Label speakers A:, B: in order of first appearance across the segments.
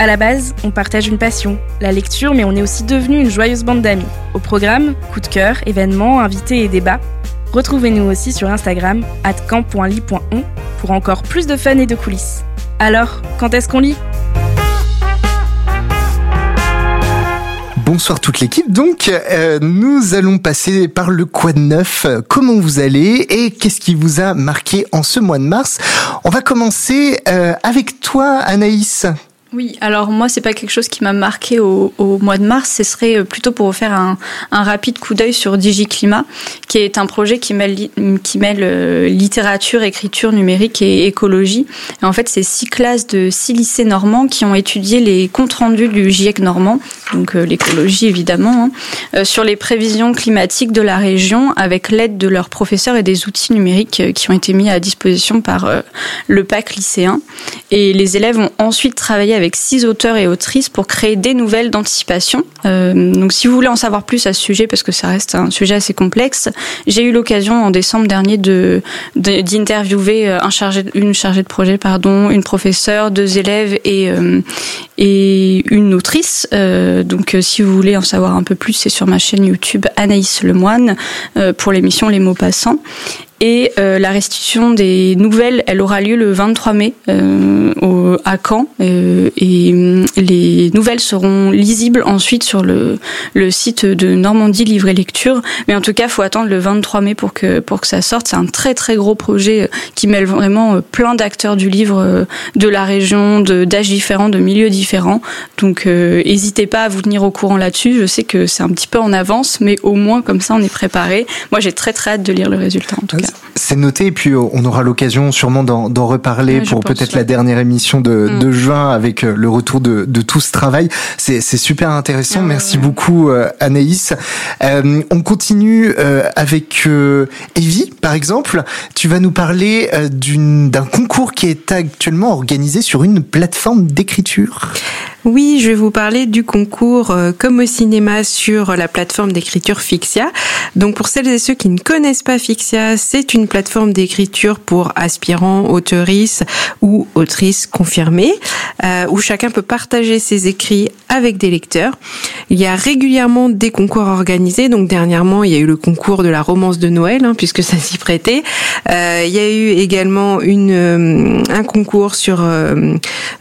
A: À la base, on partage une passion, la lecture, mais on est aussi devenu une joyeuse bande d'amis. Au programme, coup de cœur, événements, invités et débats. Retrouvez-nous aussi sur Instagram, camp.ly.on, pour encore plus de fun et de coulisses. Alors, quand est-ce qu'on lit?
B: Bonsoir toute l'équipe. Donc, euh, nous allons passer par le quoi de neuf. Comment vous allez et qu'est-ce qui vous a marqué en ce mois de mars? On va commencer euh, avec toi, Anaïs.
C: Oui, alors moi, c'est pas quelque chose qui m'a marqué au, mois de mars. Ce serait euh, plutôt pour faire un, rapide coup d'œil sur DigiClimat, qui est un projet qui mêle, euh, littérature, écriture numérique et écologie. Et en fait, c'est six classes de six lycées normands qui ont étudié les comptes rendus du GIEC normand, donc euh, l'écologie évidemment, hein, sur les prévisions climatiques de la région avec l'aide de leurs professeurs et des outils numériques qui ont été mis à disposition par le PAC lycéen. Et les élèves ont ensuite travaillé avec six auteurs et autrices pour créer des nouvelles d'anticipation. Euh, donc si vous voulez en savoir plus à ce sujet, parce que ça reste un sujet assez complexe, j'ai eu l'occasion en décembre dernier de d'interviewer un chargé, une chargée de projet, pardon, une professeure, deux élèves et euh, et une autrice. Euh, donc si vous voulez en savoir un peu plus, c'est sur ma chaîne YouTube Anaïs Lemoine pour l'émission Les mots passants. Et euh, la restitution des nouvelles, elle aura lieu le 23 mai euh, au, à Caen. Euh, et hum, les nouvelles seront lisibles ensuite sur le, le site de Normandie Livre et Lecture. Mais en tout cas, faut attendre le 23 mai pour que, pour que ça sorte. C'est un très très gros projet qui mêle vraiment plein d'acteurs du livre de la région, d'âges différents, de milieux différents. Donc n'hésitez pas à vous tenir au courant là-dessus. Je sais que c'est un petit peu en avance, mais au moins comme ça on est préparé. Moi j'ai très très hâte de lire le résultat en tout cas.
B: C'est noté, et puis euh, on aura l'occasion sûrement d'en reparler pour peut-être la dernière émission de, mm. de, juin avec euh, le retour de, de tout ce travail. C'est super intéressant. Ah Merci beaucoup euh, Anaïs. Euh, on continue euh, avec Evie, par exemple. Tu vas nous parler d'un concours qui est actuellement organisé sur une plateforme d'écriture.
D: Oui, je vais vous parler du concours euh, comme au cinéma sur la plateforme d'écriture Fixia. Donc pour celles et ceux qui ne connaissent pas Fixia, c'est une plateforme d'écriture pour aspirants, auteuristes ou autrices confirmées, euh, où chacun peut partager ses écrits avec des lecteurs. Il y a régulièrement des concours organisés. Donc dernièrement, il y a eu le concours de la romance de Noël, hein, puisque ça s'y prêtait. Euh, il y a eu également euh, un concours sur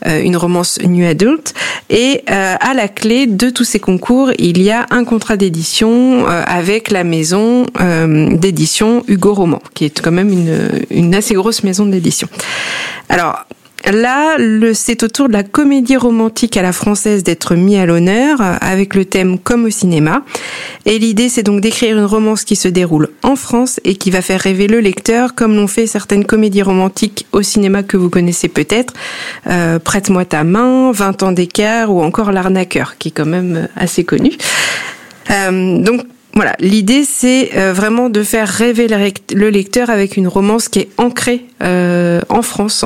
D: une romance new adult. Et euh, à la clé de tous ces concours, il y a un contrat d'édition euh, avec la maison euh, d'édition Hugo Roman, qui est quand même une, une assez grosse maison d'édition. Alors, Là, c'est au tour de la comédie romantique à la française d'être mis à l'honneur euh, avec le thème comme au cinéma. Et l'idée, c'est donc d'écrire une romance qui se déroule en France et qui va faire rêver le lecteur, comme l'ont fait certaines comédies romantiques au cinéma que vous connaissez peut-être. Euh, Prête-moi ta main, 20 ans d'écart ou encore L'arnaqueur, qui est quand même euh, assez connu. Euh, donc voilà, l'idée c'est vraiment de faire rêver le lecteur avec une romance qui est ancrée en France.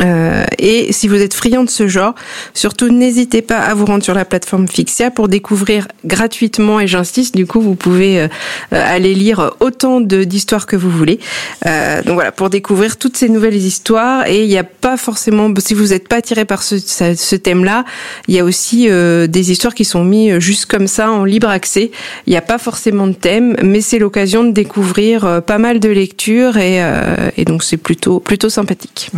D: Euh, et si vous êtes friand de ce genre, surtout n'hésitez pas à vous rendre sur la plateforme Fixia pour découvrir gratuitement, et j'insiste, du coup vous pouvez euh, aller lire autant d'histoires que vous voulez. Euh, donc voilà, pour découvrir toutes ces nouvelles histoires, et il n'y a pas forcément, si vous n'êtes pas attiré par ce, thème-là, il y a aussi euh, des histoires qui sont mises juste comme ça en libre accès. Il n'y a pas forcément de thème, mais c'est l'occasion de découvrir euh, pas mal de lectures, et, donc c'est plutôt plutôt sympathique.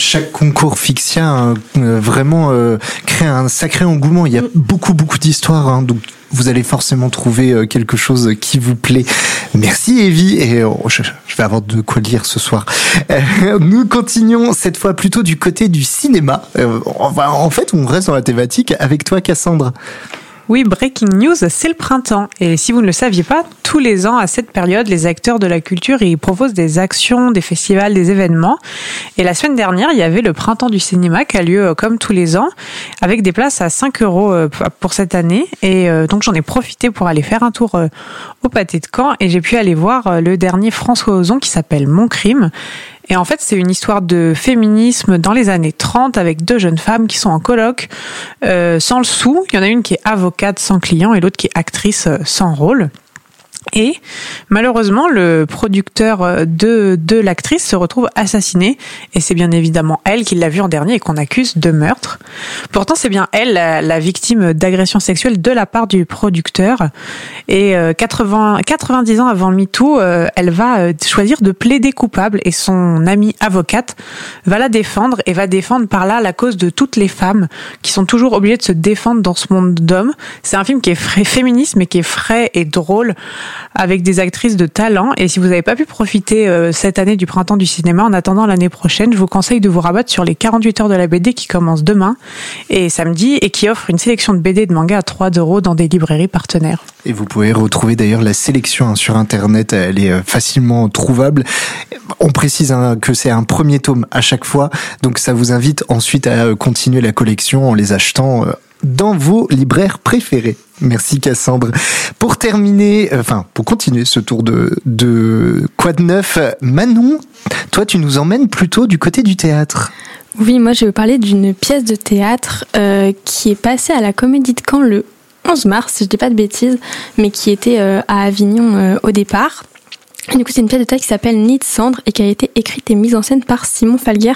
B: Chaque concours fixien euh, vraiment euh, crée un sacré engouement. Il y a mm. beaucoup beaucoup d'histoires, hein, donc vous allez forcément trouver euh, quelque chose qui vous plaît. Merci Evie et je, vais avoir de quoi lire ce soir. nous continuons cette fois plutôt du côté du cinéma. en fait, on reste dans la thématique avec toi Cassandre.
E: Oui, breaking news, c'est le printemps. Et si vous ne le saviez pas, tous les ans, à cette période, les acteurs de la culture ils proposent des actions, des festivals, des événements. Et la semaine dernière, il y avait le printemps du cinéma qui a lieu euh, comme tous les ans, avec des places à 5 euros euh, pour cette année. Et euh, donc j'en ai profité pour aller faire un tour au pâté de Caen et j'ai pu aller voir le dernier François Ozon qui s'appelle Mon crime et en fait, c'est une histoire de féminisme dans les années 30 avec deux jeunes femmes qui sont en colloque euh, sans le sou. Il y en a une qui est avocate sans client et l'autre qui est actrice euh, sans rôle. Et malheureusement, le producteur euh, de, de l'actrice se retrouve assassiné. Et c'est bien évidemment elle qui l'a vu en dernier et qu'on accuse de meurtre. Pourtant, c'est bien elle la, victime d'agression sexuelle de la part du producteur. Et 80, euh, 90 ans avant MeToo, euh, elle va choisir de plaider coupable. Et son amie avocate va la défendre et va défendre par là la cause de toutes les femmes qui sont toujours obligées de se défendre dans ce monde d'hommes. C'est un film qui est féministe mais qui est frais et drôle avec des actrices de talent. Et si vous n'avez pas pu profiter euh, cette année du printemps du cinéma, en attendant l'année prochaine, je vous conseille de vous rabattre sur les 48 heures de la BD qui commencent demain et samedi et qui offre une sélection de BD et de manga à 3 euros dans des librairies partenaires.
B: Et vous pouvez retrouver d'ailleurs la sélection hein, sur Internet, elle est euh, facilement trouvable. On précise hein, que c'est un premier tome à chaque fois, donc ça vous invite ensuite à euh, continuer la collection en les achetant dans vos libraires préférés. Merci Cassandre. Pour terminer, euh, enfin pour continuer ce tour de, de quoi de neuf, Manon, toi tu nous emmènes plutôt du côté du théâtre.
F: Oui, moi je vais vous parler d'une pièce de théâtre euh, qui est passée à la Comédie de Caen le 11 mars, si je dis pas de bêtises, mais qui était euh, à Avignon au départ. du coup, c'est une pièce de théâtre qui s'appelle Nid Cendre et qui a été écrite et mise en scène par Simon Falguer.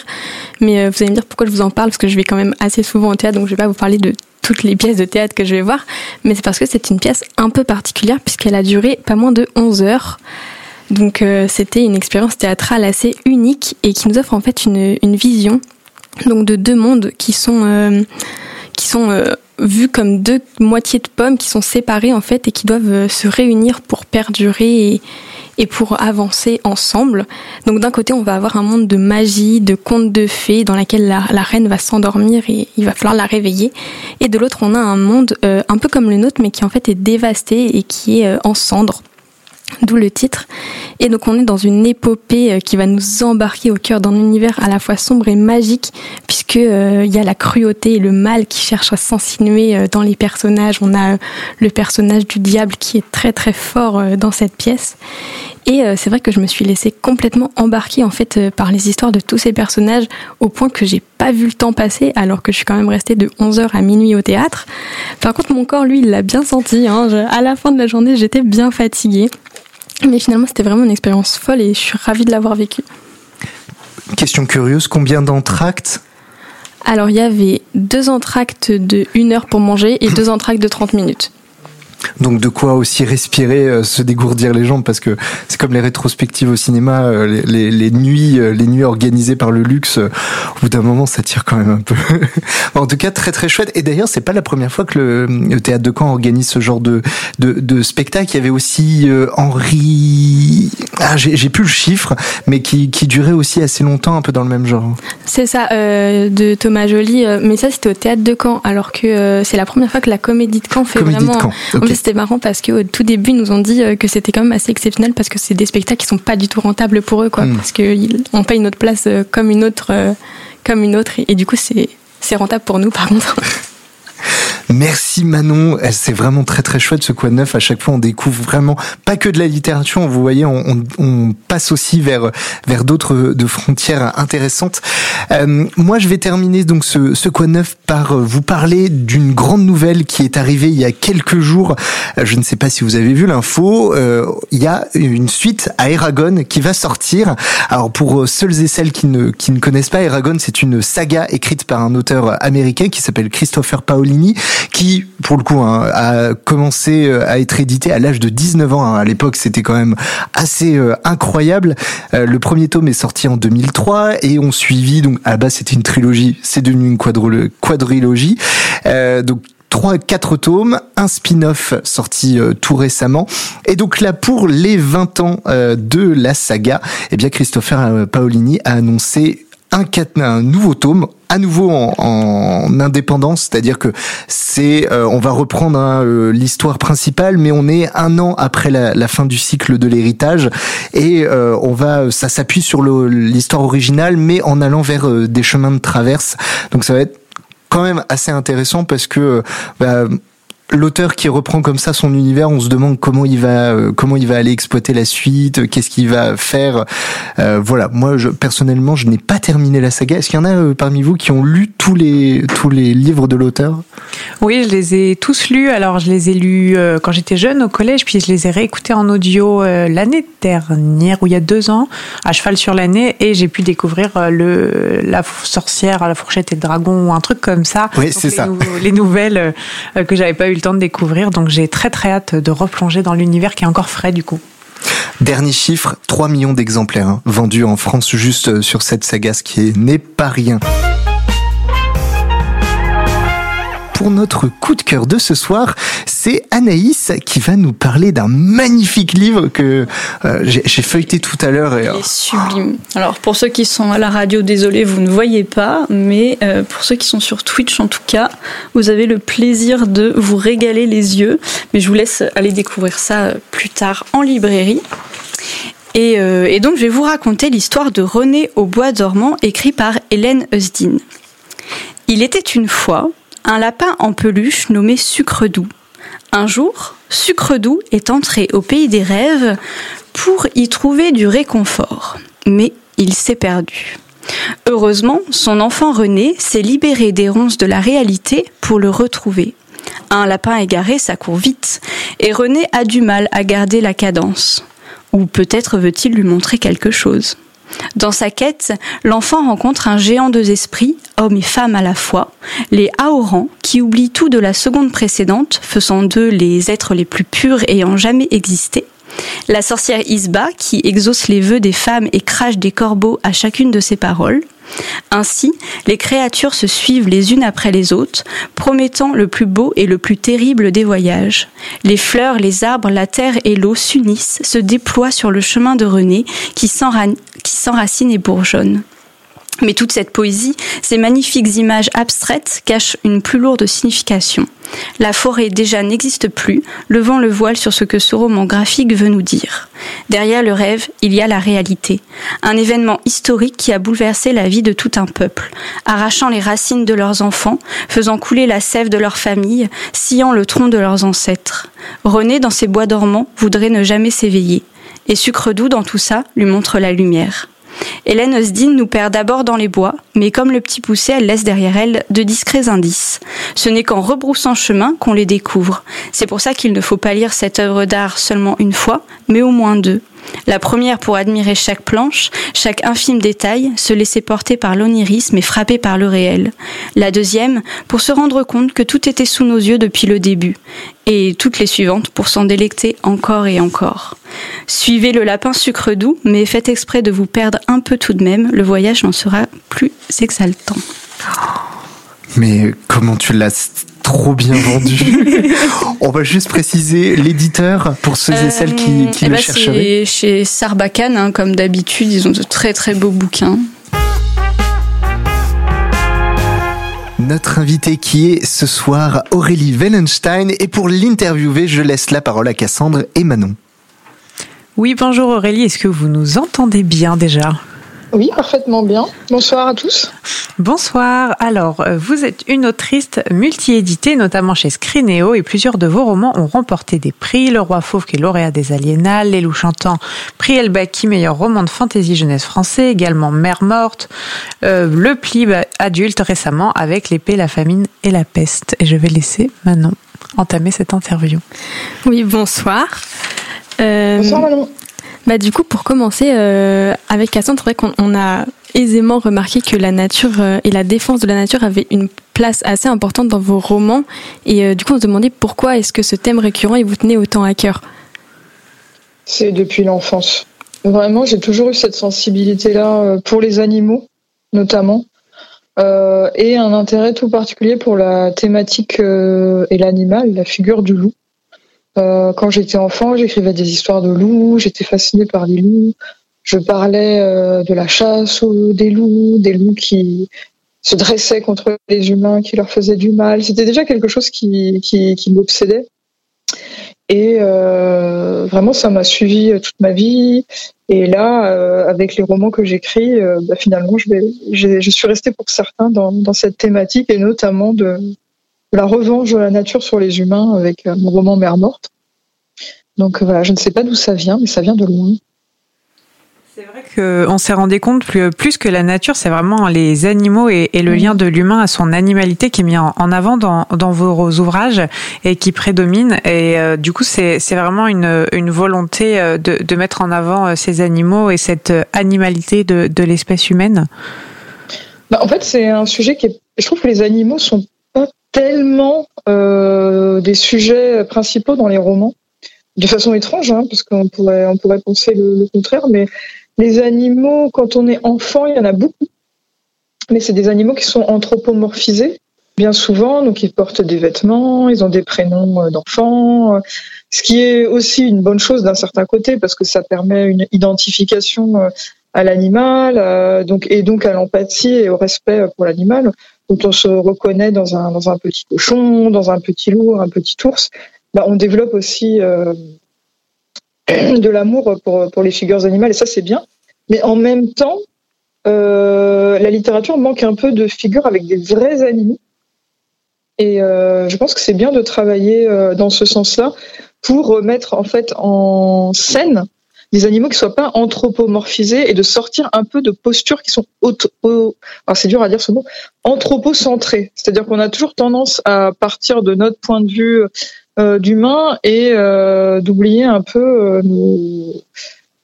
F: Mais vous allez me dire pourquoi je vous en parle, parce que je vais quand même assez souvent au théâtre, donc je vais pas vous parler de toutes les pièces de théâtre que je vais voir, mais c'est parce que c'est une pièce un peu particulière puisqu'elle a duré pas moins de 11 heures. Donc euh, c'était une expérience théâtrale assez unique et qui nous offre en fait une, vision donc de deux mondes qui sont euh, qui sont euh, vus comme deux moitiés de pommes qui sont séparées en fait et qui doivent se réunir pour perdurer et pour avancer ensemble. Donc d'un côté, on va avoir un monde de magie, de contes de fées dans lequel la, reine va s'endormir et il va falloir la réveiller. Et de l'autre, on a un monde euh, un peu comme le nôtre, mais qui en fait est dévasté et qui est euh, en cendres. D'où le titre. Et donc on est dans une épopée euh, qui va nous embarquer au cœur d'un univers à la fois sombre et magique, puisque il y a la cruauté et le mal qui cherchent à s'insinuer dans les personnages. On a le personnage du diable qui est très très fort dans cette pièce. Et euh, c'est vrai que je me suis laissée complètement embarquer en fait euh, par les histoires de tous ces personnages au point que j'ai pas vu le temps passer alors que je suis quand même restée de 11h à minuit au théâtre. Par contre mon corps lui il l'a bien senti. Hein. à la fin de la journée j'étais bien fatiguée. Mais finalement c'était vraiment une expérience folle et je suis ravie de l'avoir vécue.
B: Question curieuse, combien d'entractes?
F: Alors il y avait deux entractes de 1 heure pour manger et deux entractes de 30 minutes.
B: Donc de quoi aussi respirer, euh, se dégourdir les jambes parce que c'est comme les rétrospectives au cinéma, euh, les, nuits, euh, les nuits organisées par le luxe. au bout d'un moment, ça tire quand même un peu. en tout cas, très très chouette. Et d'ailleurs, c'est pas la première fois que le, théâtre de Caen organise ce genre de de, spectacle. Il y avait aussi Henri, ah, j'ai plus le chiffre, mais qui qui durait aussi assez longtemps, un peu dans le même genre.
F: C'est ça, de Thomas Joly. mais ça, c'était au théâtre de Caen, alors que c'est la première fois que la Comédie de Caen fait vraiment c'était marrant parce qu'au tout début, ils nous ont dit euh, que c'était quand même assez exceptionnel parce que c'est des spectacles qui sont pas du tout rentables pour eux, quoi. Hmm. Parce qu'on paye notre place euh, comme une autre, euh, comme une autre. Et, et du coup, c'est rentable pour nous, par contre.
B: Merci Manon, c'est vraiment très très chouette ce quoi neuf. À chaque fois, on découvre vraiment pas que de la littérature. Vous voyez, on, on, passe aussi vers vers d'autres de frontières intéressantes. Euh, moi, je vais terminer donc ce, ce quoi neuf par vous parler d'une grande nouvelle qui est arrivée il y a quelques jours. Euh, je ne sais pas si vous avez vu l'info. Euh, il y a une suite à Eragon qui va sortir. Alors pour ceux et celles qui ne qui ne connaissent pas Eragon, c'est une saga écrite par un auteur américain qui s'appelle Christopher Paolini qui, pour le coup, hein, a commencé euh, à être édité à l'âge de 19 ans. Hein. À l'époque, c'était quand même assez euh, incroyable. Euh, le premier tome est sorti en 2003 et on suivit, donc à la base c'était une trilogie, c'est devenu une quadrilogie. donc trois, quatre tomes, un spin-off sorti tout récemment. Et donc là, pour les 20 ans de la saga, eh bien Christopher Paolini a annoncé un, nouveau tome à nouveau en, indépendance, c'est-à-dire que c'est, euh, on va reprendre hein, euh, l'histoire principale, mais on est un an après la, fin du cycle de l'héritage et euh, on va, ça s'appuie sur l'histoire originale, mais en allant vers des chemins de traverse. Donc ça va être quand même assez intéressant parce que bah, l'auteur qui reprend comme ça son univers, on se demande comment il va euh, comment il va aller exploiter la suite, qu'est-ce qu'il va faire. Euh, voilà, moi je, personnellement, je n'ai pas terminé la saga. Est-ce qu'il y en a euh, parmi vous qui ont lu tous les tous les livres de l'auteur?
E: Oui, je les ai tous lus. Alors je les ai lus quand j'étais jeune au collège, puis je les ai réécoutés en audio l'année dernière ou il y a deux ans, à cheval sur l'année, et j'ai pu découvrir le la sorcière, la fourchette et le dragon ou un truc comme ça.
B: Oui, c'est ça.
E: les nouvelles que j'avais pas eu le de découvrir, donc j'ai très très hâte de replonger dans l'univers qui est encore frais du coup.
B: Dernier chiffre, 3 millions d'exemplaires hein, vendus en France juste euh, sur cette saga, ce qui n'est pas rien pour notre coup de cœur de ce soir, c'est Anaïs qui va nous parler d'un magnifique livre que euh, j'ai feuilleté tout à l'heure.
C: Et... Il est sublime. Alors pour ceux qui sont à la radio, désolé, vous ne voyez pas, mais euh, pour ceux qui sont sur Twitch en tout cas, vous avez le plaisir de vous régaler les yeux. Mais je vous laisse aller découvrir ça euh, plus tard en librairie. Et, et donc je vais vous raconter l'histoire de René au bois dormant, écrit par Hélène Eusdin. Il était une fois un lapin en peluche nommé Sucre Doux. Un jour, Sucre Doux est entré au pays des rêves pour y trouver du réconfort. Mais il s'est perdu. Heureusement, son enfant René s'est libéré des ronces de la réalité pour le retrouver. Un lapin égaré, ça vite, et René a du mal à garder la cadence. Ou peut-être veut-il lui montrer quelque chose. Dans sa quête, l'enfant rencontre un géant deux esprits, homme et femme à la fois, les Aorans, qui oublient tout de la seconde précédente, faisant d'eux les êtres les plus purs ayant jamais existé, la sorcière Isba, qui exauce les vœux des femmes et crache des corbeaux à chacune de ses paroles, ainsi, les créatures se suivent les unes après les autres, promettant le plus beau et le plus terrible des voyages. Les fleurs, les arbres, la terre et l'eau s'unissent, se déploient sur le chemin de René, qui s'enracine et bourgeonne. Mais toute cette poésie, ces magnifiques images abstraites cachent une plus lourde signification. La forêt déjà n'existe plus, levant le voile sur ce que ce roman graphique veut nous dire. Derrière le rêve, il y a la réalité. Un événement historique qui a bouleversé la vie de tout un peuple, arrachant les racines de leurs enfants, faisant couler la sève de leur famille, sciant le tronc de leurs ancêtres. René, dans ses bois dormants, voudrait ne jamais s'éveiller. Et Sucre Doux, dans tout ça, lui montre la lumière. Hélène Osdin nous perd d'abord dans les bois, mais comme le petit poussé, elle laisse derrière elle de discrets indices. Ce n'est qu'en rebroussant chemin qu'on les découvre. C'est pour ça qu'il ne faut pas lire cette œuvre d'art seulement une fois, mais au moins deux. La première pour admirer chaque planche, chaque infime détail, se laisser porter par l'onirisme et frapper par le réel. La deuxième pour se rendre compte que tout était sous nos yeux depuis le début. Et toutes les suivantes pour s'en délecter encore et encore. Suivez le lapin sucre doux, mais faites exprès de vous perdre un peu tout de même, le voyage en sera plus exaltant.
B: Mais comment tu l'as trop bien vendu. On va juste préciser l'éditeur pour ceux et celles qui, euh, qui eh le ben, chercheraient.
C: Chez Sarbacane, hein, comme d'habitude, ils ont de très très beaux bouquins.
B: Notre invité qui est ce soir Aurélie Wellenstein et pour l'interviewer, je laisse la parole à Cassandre et Manon.
E: Oui, bonjour Aurélie, est-ce que vous nous entendez bien déjà?
G: Oui, parfaitement bien. Bonsoir à tous.
E: Bonsoir. Alors, euh, vous êtes une autrice multi-éditée, notamment chez Scrineo, et plusieurs de vos romans ont remporté des prix. Le Roi Fauve, qui est lauréat des Aliénales, Les Loups Chantants, prix Elbaki, meilleur roman de fantasy jeunesse français, également Mère Morte, euh, Le Pli adulte récemment avec L'épée, la famine et la peste. Et je vais laisser Manon entamer cette interview.
F: Oui, bonsoir.
G: Euh, bonsoir Manon.
F: Bah, du coup, pour commencer, euh, avec Cassandre, c'est vrai qu'on a aisément remarqué que la nature euh, et la défense de la nature avaient une place assez importante dans vos romans. Et euh, du coup, on se demandait pourquoi est-ce que ce thème récurrent, vous tenait autant à cœur?
G: C'est depuis l'enfance. Vraiment, j'ai toujours eu cette sensibilité-là pour les animaux, notamment. et un intérêt tout particulier pour la thématique et l'animal, la figure du loup. Euh, quand j'étais enfant, j'écrivais des histoires de loups, j'étais fascinée par les loups. je parlais de la chasse ou des loups, des loups qui se dressaient contre les humains, qui leur faisaient du mal. C'était déjà quelque chose qui, m'obsédait. Et euh, vraiment, ça m'a suivi toute ma vie. Et là, euh, avec les romans que j'écris, euh, bah, finalement, je, suis restée pour certains dans cette thématique, et notamment de, la revanche de la nature sur les humains avec mon roman Mère morte. Donc voilà, je ne sais pas d'où ça vient, mais ça vient de loin.
E: C'est vrai qu'on s'est rendu compte plus, plus que la nature, c'est vraiment les animaux et, le lien de l'humain à son animalité qui est mis en, avant dans, dans, vos ouvrages et qui prédomine. Et euh, du coup, c'est vraiment une, une volonté euh, de, de, mettre en avant euh, ces animaux et cette animalité de, de l'espèce humaine.
G: Bah, en fait, c'est un sujet qui est. Je trouve que les animaux sont pas tellement euh, des sujets principaux dans les romans de façon étrange, hein, parce qu'on pourrait, on pourrait penser le, le, contraire, mais les animaux, quand on est enfant, il y en a beaucoup, mais c'est des animaux qui sont anthropomorphisés bien souvent, donc ils portent des vêtements, ils ont des prénoms euh, d'enfants, ce qui est aussi une bonne chose d'un certain côté parce que ça permet une identification euh, à l'animal, euh, donc et donc à l'empathie et au respect pour l'animal. Donc on se reconnaît dans un petit cochon, dans un petit loup, un petit ours. Bah, on développe aussi de l'amour pour, les figures animales, et ça c'est bien. Mais en même temps, euh, la littérature manque un peu de figures avec des vrais animaux. Et euh, je pense que c'est bien de travailler euh, dans ce sens-là pour mettre en fait en scène des animaux qui soient pas anthropomorphisés et de sortir un peu de postures qui sont auto, c'est dur à dire ce mot, anthropocentrées. C'est-à-dire qu'on a toujours tendance à partir de notre point de vue euh, d'humains et euh, d'oublier un peu euh,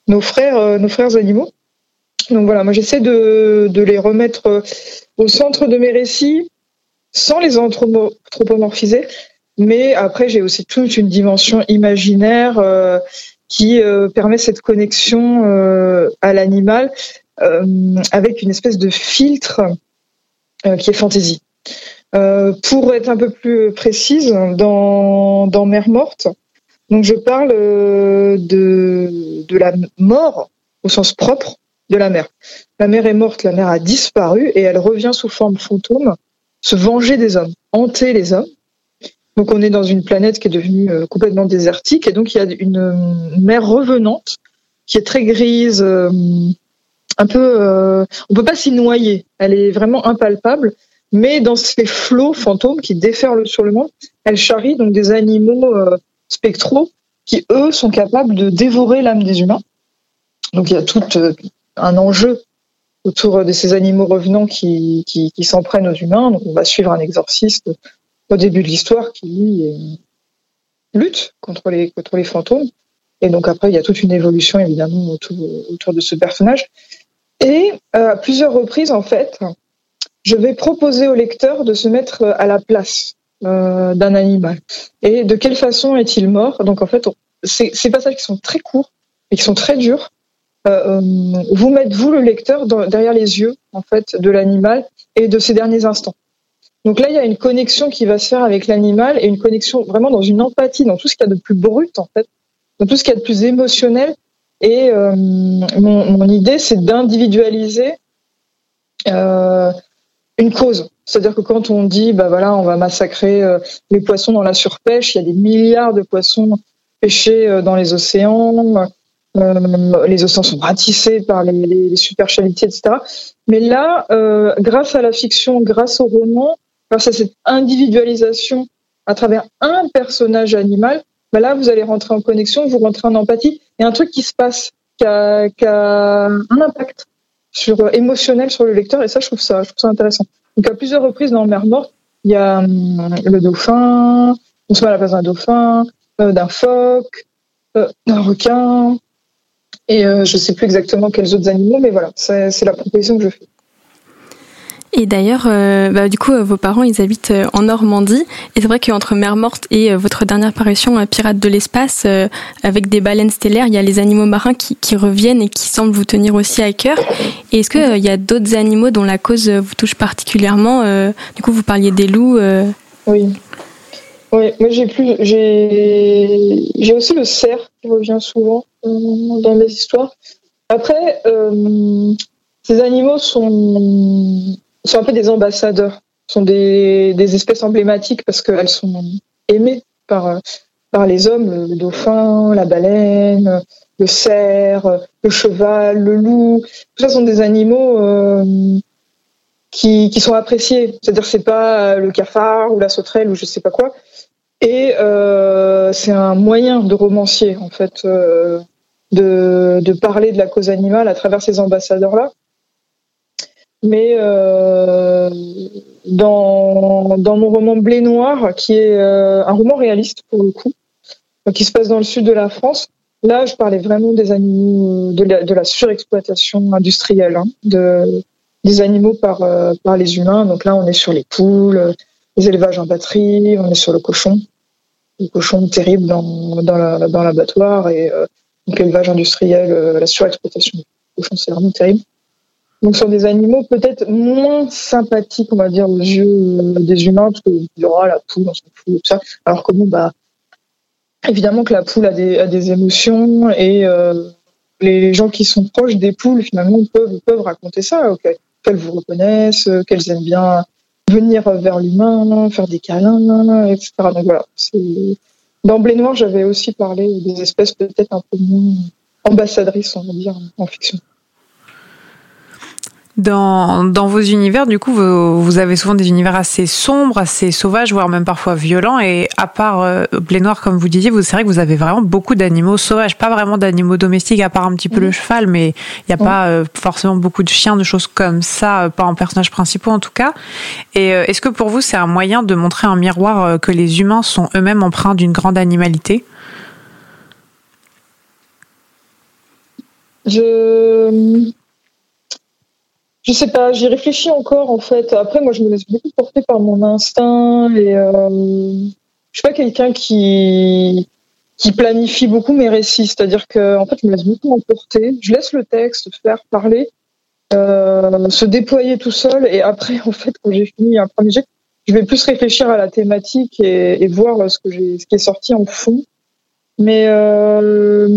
G: nos, frères, nos frères animaux. Donc voilà, moi j'essaie de, de, les remettre au centre de mes récits sans les anthropomorphiser, mais après j'ai aussi toute une dimension imaginaire euh, qui euh, permet cette connexion euh, à l'animal avec une espèce de filtre qui est fantaisie. Euh, pour être un peu plus précise, dans, Mère morte, je parle euh, de, de la mort au sens propre de la mère. La mère est morte, la mère a disparu et elle revient sous forme fantôme se venger des hommes, hanter les hommes. Donc on est dans une planète qui est devenue euh, complètement désertique et donc il y a une mer revenante qui est très grise, un peu, on peut pas s'y noyer. Elle est vraiment impalpable mais dans ces flots fantômes qui déferlent sur le monde, elle charrie donc des animaux euh, spectraux qui, eux, sont capables de dévorer l'âme des humains. Donc il y a tout euh, un enjeu autour de ces animaux revenants qui, qui, qui s'en prennent aux humains. Donc on va suivre un exorciste au début de l'histoire qui, lui, lutte contre les, contre les fantômes. Et donc après, il y a toute une évolution, évidemment, autour, de ce personnage. Et euh, à plusieurs reprises, en fait, je vais proposer au lecteur de se mettre euh, à la place euh, d'un animal. Et de quelle façon est-il mort? Donc en fait, ces, ces passages qui sont très courts et qui sont très durs, euh, euh vous mettez vous le lecteur derrière les yeux en fait de l'animal et de ses derniers instants. Donc là, il y a une connexion qui va se faire avec l'animal et une connexion vraiment dans une empathie, dans tout ce qu'il y a de plus brut en fait, dans tout ce qu'il y a de plus émotionnel. Et euh, mon, idée, c'est d'individualiser euh, une cause. C'est-à-dire que quand on dit, bah voilà, on va massacrer euh, les poissons dans la surpêche, il y a des milliards de poissons pêchés dans les océans, les océans sont ratissés par les, les, etc. Mais là, grâce à la fiction, grâce au roman, grâce à cette individualisation à travers un personnage animal, bah là, vous allez rentrer en connexion, vous rentrez en empathie, et un truc qui se passe, qui a, a un impact sur euh, émotionnel sur le lecteur et ça je trouve ça je trouve ça intéressant. Donc à plusieurs reprises dans Mer morte, il y a hum, le dauphin, on se met à la place d'un dauphin, euh, d'un phoque, euh, d'un requin et je sais plus exactement quels autres animaux mais voilà, c'est la proposition que je fais.
F: Et d'ailleurs, euh, bah, du coup, euh, vos parents, ils habitent euh, en Normandie. Et c'est vrai qu'entre Mer Morte et votre dernière parution, Pirates de l'espace, avec des baleines stellaires, il y a les animaux marins qui, reviennent et qui semblent vous tenir aussi à cœur. Et est-ce qu'il il y a d'autres animaux dont la cause vous touche particulièrement Du coup, vous parliez des loups.
G: Oui. Oui, moi j'ai plus, j'ai, j'ai aussi le cerf qui revient souvent dans mes histoires. Après, ces animaux sont, sont un peu des ambassadeurs, sont des, espèces emblématiques parce qu'elles sont aimées par, par les hommes, le dauphin, la baleine, le cerf, le cheval, le loup. Tout ça sont des animaux euh, qui, qui, sont appréciés. C'est-à-dire c'est pas le cafard ou la sauterelle ou je sais pas quoi. Et euh, c'est un moyen de romancier en fait euh, de, de, parler de la cause animale à travers ces ambassadeurs-là. Mais euh, dans, dans mon roman Blé Noir, qui est euh, un roman réaliste pour le coup, qui se passe dans le sud de la France, là je parlais vraiment des animaux, euh, de la, la surexploitation industrielle, hein, de, des animaux par, par les humains. Donc là on est sur les poules, les élevages en batterie, on est sur le cochon, le cochon terrible dans, dans l'abattoir et donc l'élevage industriel, la surexploitation du cochon, c'est vraiment terrible. Donc sur des animaux peut-être moins sympathiques, on va dire, aux yeux des humains, parce que aura la poule, on s'en fout, tout ça. Alors que bon, bah, évidemment que la poule a des, a des émotions et euh, les gens qui sont proches des poules, finalement, peuvent, peuvent raconter ça, qu'elles vous reconnaissent, qu'elles aiment bien venir vers l'humain, faire des câlins, etc. Donc voilà, dans Blé Noir, j'avais aussi parlé des espèces peut-être un peu moins ambassadrices, on va dire, en fiction.
E: Dans, dans vos univers, du coup, vous, vous, avez souvent des univers assez sombres, assez sauvages, voire même parfois violents. Et à part euh, Blé Noir, comme vous disiez, c'est vrai que vous avez vraiment beaucoup d'animaux sauvages, pas vraiment d'animaux domestiques, à part un petit peu le cheval, mais il n'y a pas euh, forcément beaucoup de chiens, de choses comme ça, euh, pas en personnages principaux en tout cas. Et euh, est-ce que pour vous, c'est un moyen de montrer un miroir que les humains sont eux-mêmes empreints d'une grande animalité?
G: Je je sais pas, j'y réfléchis encore en fait. Après, moi, je me laisse beaucoup porter par mon instinct et euh, je suis pas quelqu'un qui qui planifie beaucoup mes récits. C'est-à-dire que en fait, je me laisse beaucoup emporter. Je laisse le texte faire parler, euh, se déployer tout seul et après, en fait, quand j'ai fini un premier jet, je vais plus réfléchir à la thématique et, et voir ce que j'ai, ce qui est sorti en fond. Mais euh,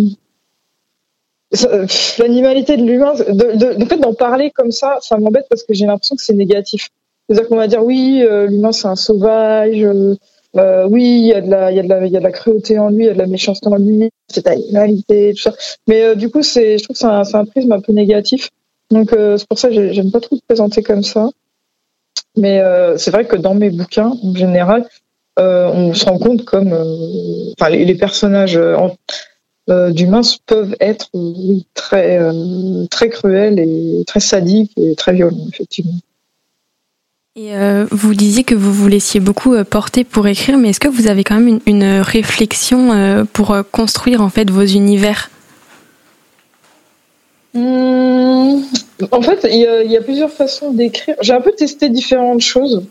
G: l'animalité de l'humain, de, de, fait d'en parler comme ça, ça m'embête parce que j'ai l'impression que c'est négatif. C'est-à-dire qu'on va dire oui, euh, l'humain c'est un sauvage, euh, euh, oui, il y a de la, y a de la, y a de la cruauté en lui, il y a de la méchanceté en lui, cette animalité, tout ça. Mais du coup, c'est, je trouve que c'est un, prisme un peu négatif. Donc c'est pour ça que j'aime pas trop te présenter comme ça. Mais c'est vrai que dans mes bouquins, en général, on se rend compte comme, enfin les, personnages en, d'humains peuvent être euh, très, euh, très cruels et très sadiques et très violents, effectivement.
F: Et vous disiez que vous vous laissiez beaucoup porter pour écrire, mais est-ce que vous avez quand même une, une réflexion pour construire en fait vos univers?
G: Mmh, En fait, il y, y, a plusieurs façons d'écrire. J'ai un peu testé différentes choses.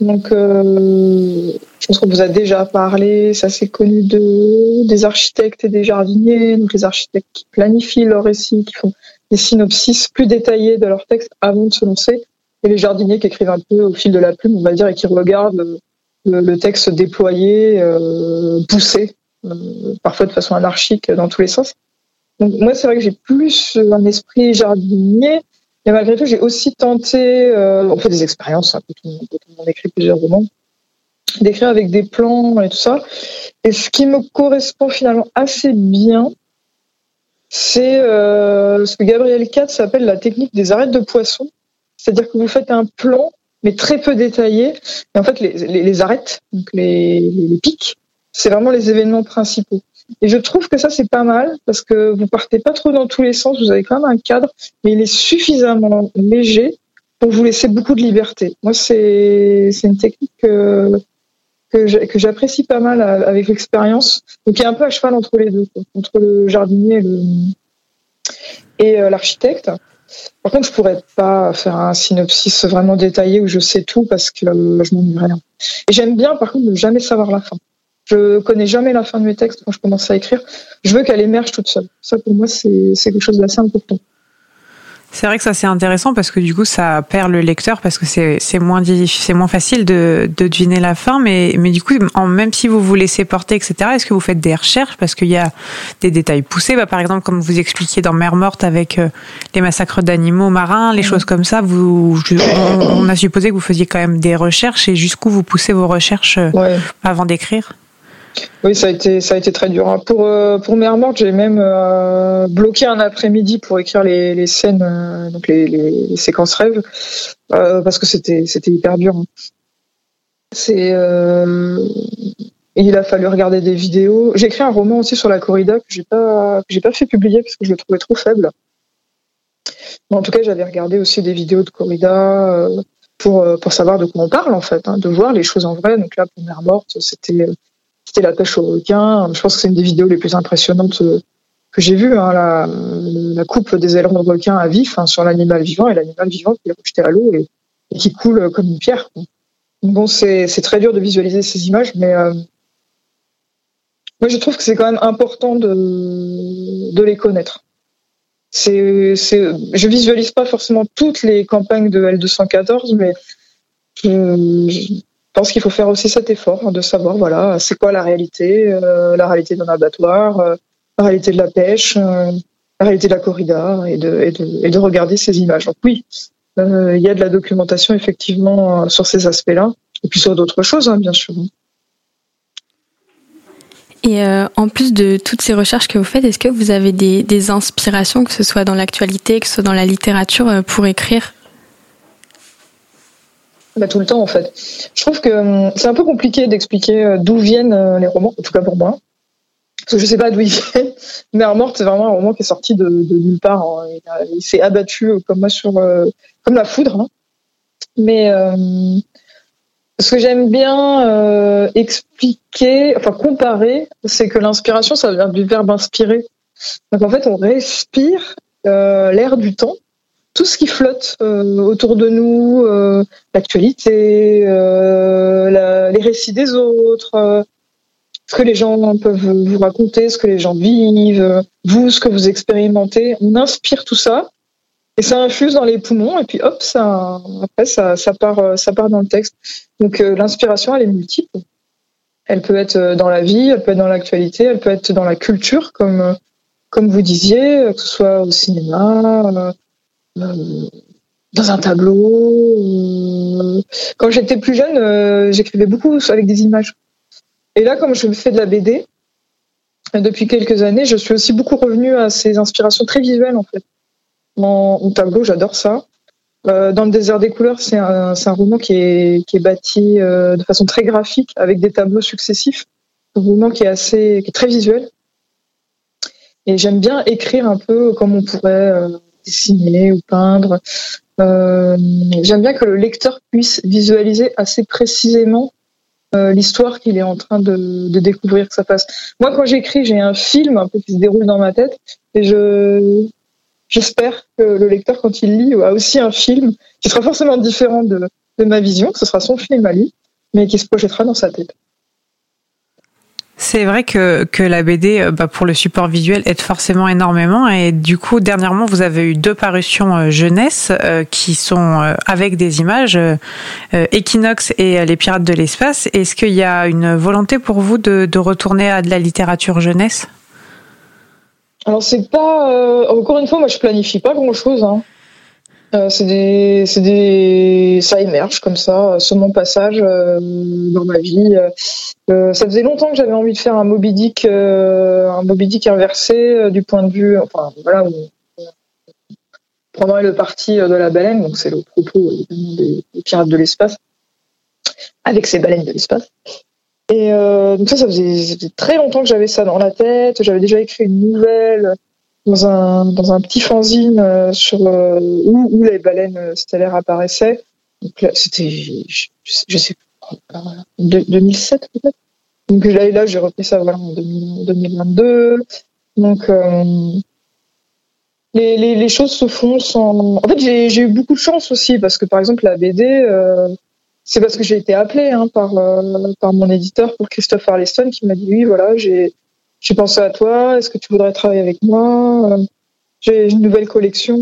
G: Donc, euh, je pense qu'on vous a déjà parlé, c'est assez connu de, des architectes et des jardiniers, donc les architectes qui planifient leurs récits, qui font des synopsis plus détaillés de leurs textes avant de se lancer, et les jardiniers qui écrivent un peu au fil de la plume, on va dire, et qui regardent le, le texte déployé, euh, poussé, euh, parfois de façon anarchique dans tous les sens. Donc moi, c'est vrai que j'ai plus un esprit jardinier, mais malgré tout, j'ai aussi tenté, euh, on fait des expériences, hein, on, écrit plusieurs romans, d'écrire avec des plans et tout ça. Et ce qui me correspond finalement assez bien, c'est euh, ce que Gabriel Katz appelle la technique des arêtes de poisson. C'est-à-dire que vous faites un plan, mais très peu détaillé. Et en fait, les, les, les arêtes, donc les, les pics, c'est vraiment les événements principaux. Et je trouve que ça, c'est pas mal parce que vous partez pas trop dans tous les sens, vous avez quand même un cadre, mais il est suffisamment léger pour vous laisser beaucoup de liberté. Moi, c'est une technique que, que j'apprécie pas mal avec l'expérience. Donc, il y a un peu à cheval entre les deux, entre le jardinier et et euh, l'architecte. Par contre, je pourrais pas faire un synopsis vraiment détaillé où je sais tout parce que euh, je m'ennuie rien. Et j'aime bien, par contre, ne jamais savoir la fin. Je connais jamais la fin de mes textes quand je commence à écrire. Je veux qu'elle émerge toute seule. Ça, pour moi, c'est quelque chose d'assez important.
E: C'est vrai que ça c'est intéressant parce que du coup ça perd le lecteur parce que c'est moins c'est moins facile de, de deviner la fin. Mais mais du coup en, même si vous vous laissez porter etc est-ce que vous faites des recherches? Parce qu'il y a des détails poussés. Bah, par exemple comme vous expliquiez dans Mer morte avec euh, les massacres d'animaux marins les choses comme ça vous on, a supposé que vous faisiez quand même des recherches. Et jusqu'où vous poussez vos recherches euh, avant d'écrire?
G: Oui, ça a été ça a été très dur. Hein. Pour euh, pour Mère morte, j'ai même euh, bloqué un après-midi pour écrire les, les scènes, euh, donc les, séquences rêves, parce que c'était c'était hyper dur. Hein. C'est il a fallu regarder des vidéos. J'ai écrit un roman aussi sur la corrida que j'ai pas j'ai pas fait publier parce que je le trouvais trop faible. Mais en tout cas, j'avais regardé aussi des vidéos de corrida pour pour savoir de quoi on parle en fait, hein, de voir les choses en vrai. Donc là, pour Mère morte, c'était c'était la pêche au requin. Je pense que c'est une des vidéos les plus impressionnantes euh, que j'ai vues. Hein, la, la, coupe des ailerons de requin à vif hein, sur l'animal vivant et l'animal vivant qui est rejeté à l'eau et, qui coule comme une pierre. Bon, c'est très dur de visualiser ces images, mais euh, moi je trouve que c'est quand même important de, les connaître. C'est, je visualise pas forcément toutes les campagnes de L214, mais je, je pense qu'il faut faire aussi cet effort hein, de savoir, voilà, c'est quoi la réalité, euh, la réalité d'un abattoir, euh, la réalité de la pêche, euh, la réalité de la corrida, et de, et de, et de regarder ces images. Donc oui, il y a de la documentation effectivement sur ces aspects-là, et puis sur d'autres choses, hein, bien sûr.
F: Et en plus de toutes ces recherches que vous faites, est-ce que vous avez des, des inspirations, que ce soit dans l'actualité, que ce soit dans la littérature, pour écrire?
G: Bah, tout le temps en fait. Je trouve que hum, c'est un peu compliqué d'expliquer euh, d'où viennent euh, les romans, en tout cas pour moi. Parce que je sais pas d'où ils viennent. Mère morte, c'est vraiment un roman qui est sorti de, nulle part. Hein. Il, s'est abattu euh, comme moi sur comme la foudre. Hein. Mais ce que j'aime bien expliquer, enfin comparer, c'est que l'inspiration, ça vient du verbe inspirer. Donc en fait, on respire l'air du temps tout ce qui flotte euh, autour de nous, euh, l'actualité, euh, les récits des autres, ce que les gens peuvent vous raconter, ce que les gens vivent, vous, ce que vous expérimentez. On inspire tout ça et ça infuse dans les poumons et puis hop, ça, après ça, ça part, ça part dans le texte. Donc l'inspiration, elle est multiple. Elle peut être dans la vie, elle peut être dans l'actualité, elle peut être dans la culture, comme comme vous disiez, que ce soit au cinéma, dans un tableau. Euh, quand j'étais plus jeune, euh, j'écrivais beaucoup avec des images. Et là, comme je fais de la BD, depuis quelques années, je suis aussi beaucoup revenue à ces inspirations très visuelles en fait. En, tableau, j'adore ça. dans le désert des couleurs, c'est un, un, roman qui est, qui est bâti de façon très graphique, avec des tableaux successifs. Un roman qui est assez, qui est très visuel. Et j'aime bien écrire un peu comme on pourrait dessiner ou peindre. Euh, j'aime bien que le lecteur puisse visualiser assez précisément euh, l'histoire qu'il est en train de, découvrir que ça passe. Moi, quand j'écris, j'ai un film un peu qui se déroule dans ma tête et je j'espère que le lecteur, quand il lit, a aussi un film qui sera forcément différent de, de ma vision, que ce sera son film à lui, mais qui se projettera dans sa tête.
E: C'est vrai que, la BD, euh, bah, pour le support visuel, aide forcément énormément. Et du coup, dernièrement, vous avez eu deux parutions euh, jeunesse euh, qui sont avec des images, Equinox et Les Pirates de l'espace. Est-ce qu'il y a une volonté pour vous de, de retourner à de la littérature jeunesse?
G: Alors c'est pas encore une fois moi je planifie pas grand chose hein. Euh, c'est des, c'est des, ça émerge comme ça, sur mon passage euh, dans ma vie. Euh, ça faisait longtemps que j'avais envie de faire un Moby Dick, un Moby inversé du point de vue, enfin voilà, où prendrait le parti de la baleine, donc c'est le propos des, des, pirates de l'espace, avec ces baleines de l'espace. Et ça, ça faisait très longtemps que j'avais ça dans la tête. J'avais déjà écrit une nouvelle dans un, dans un petit fanzine euh, sur euh, où, les baleines stellaires apparaissaient. C'était, je, je, sais pas, 2007 peut-être. Donc là, là j'ai repris ça voilà, en 2022. Donc euh, les, les, choses se font sans. En fait, j'ai eu beaucoup de chance aussi parce que par exemple la BD, euh, c'est parce que j'ai été appelée hein, par par mon éditeur, pour Christophe Arleston, qui m'a dit oui voilà j'ai j'ai pensé à toi, est-ce que tu voudrais travailler avec moi j'ai une nouvelle collection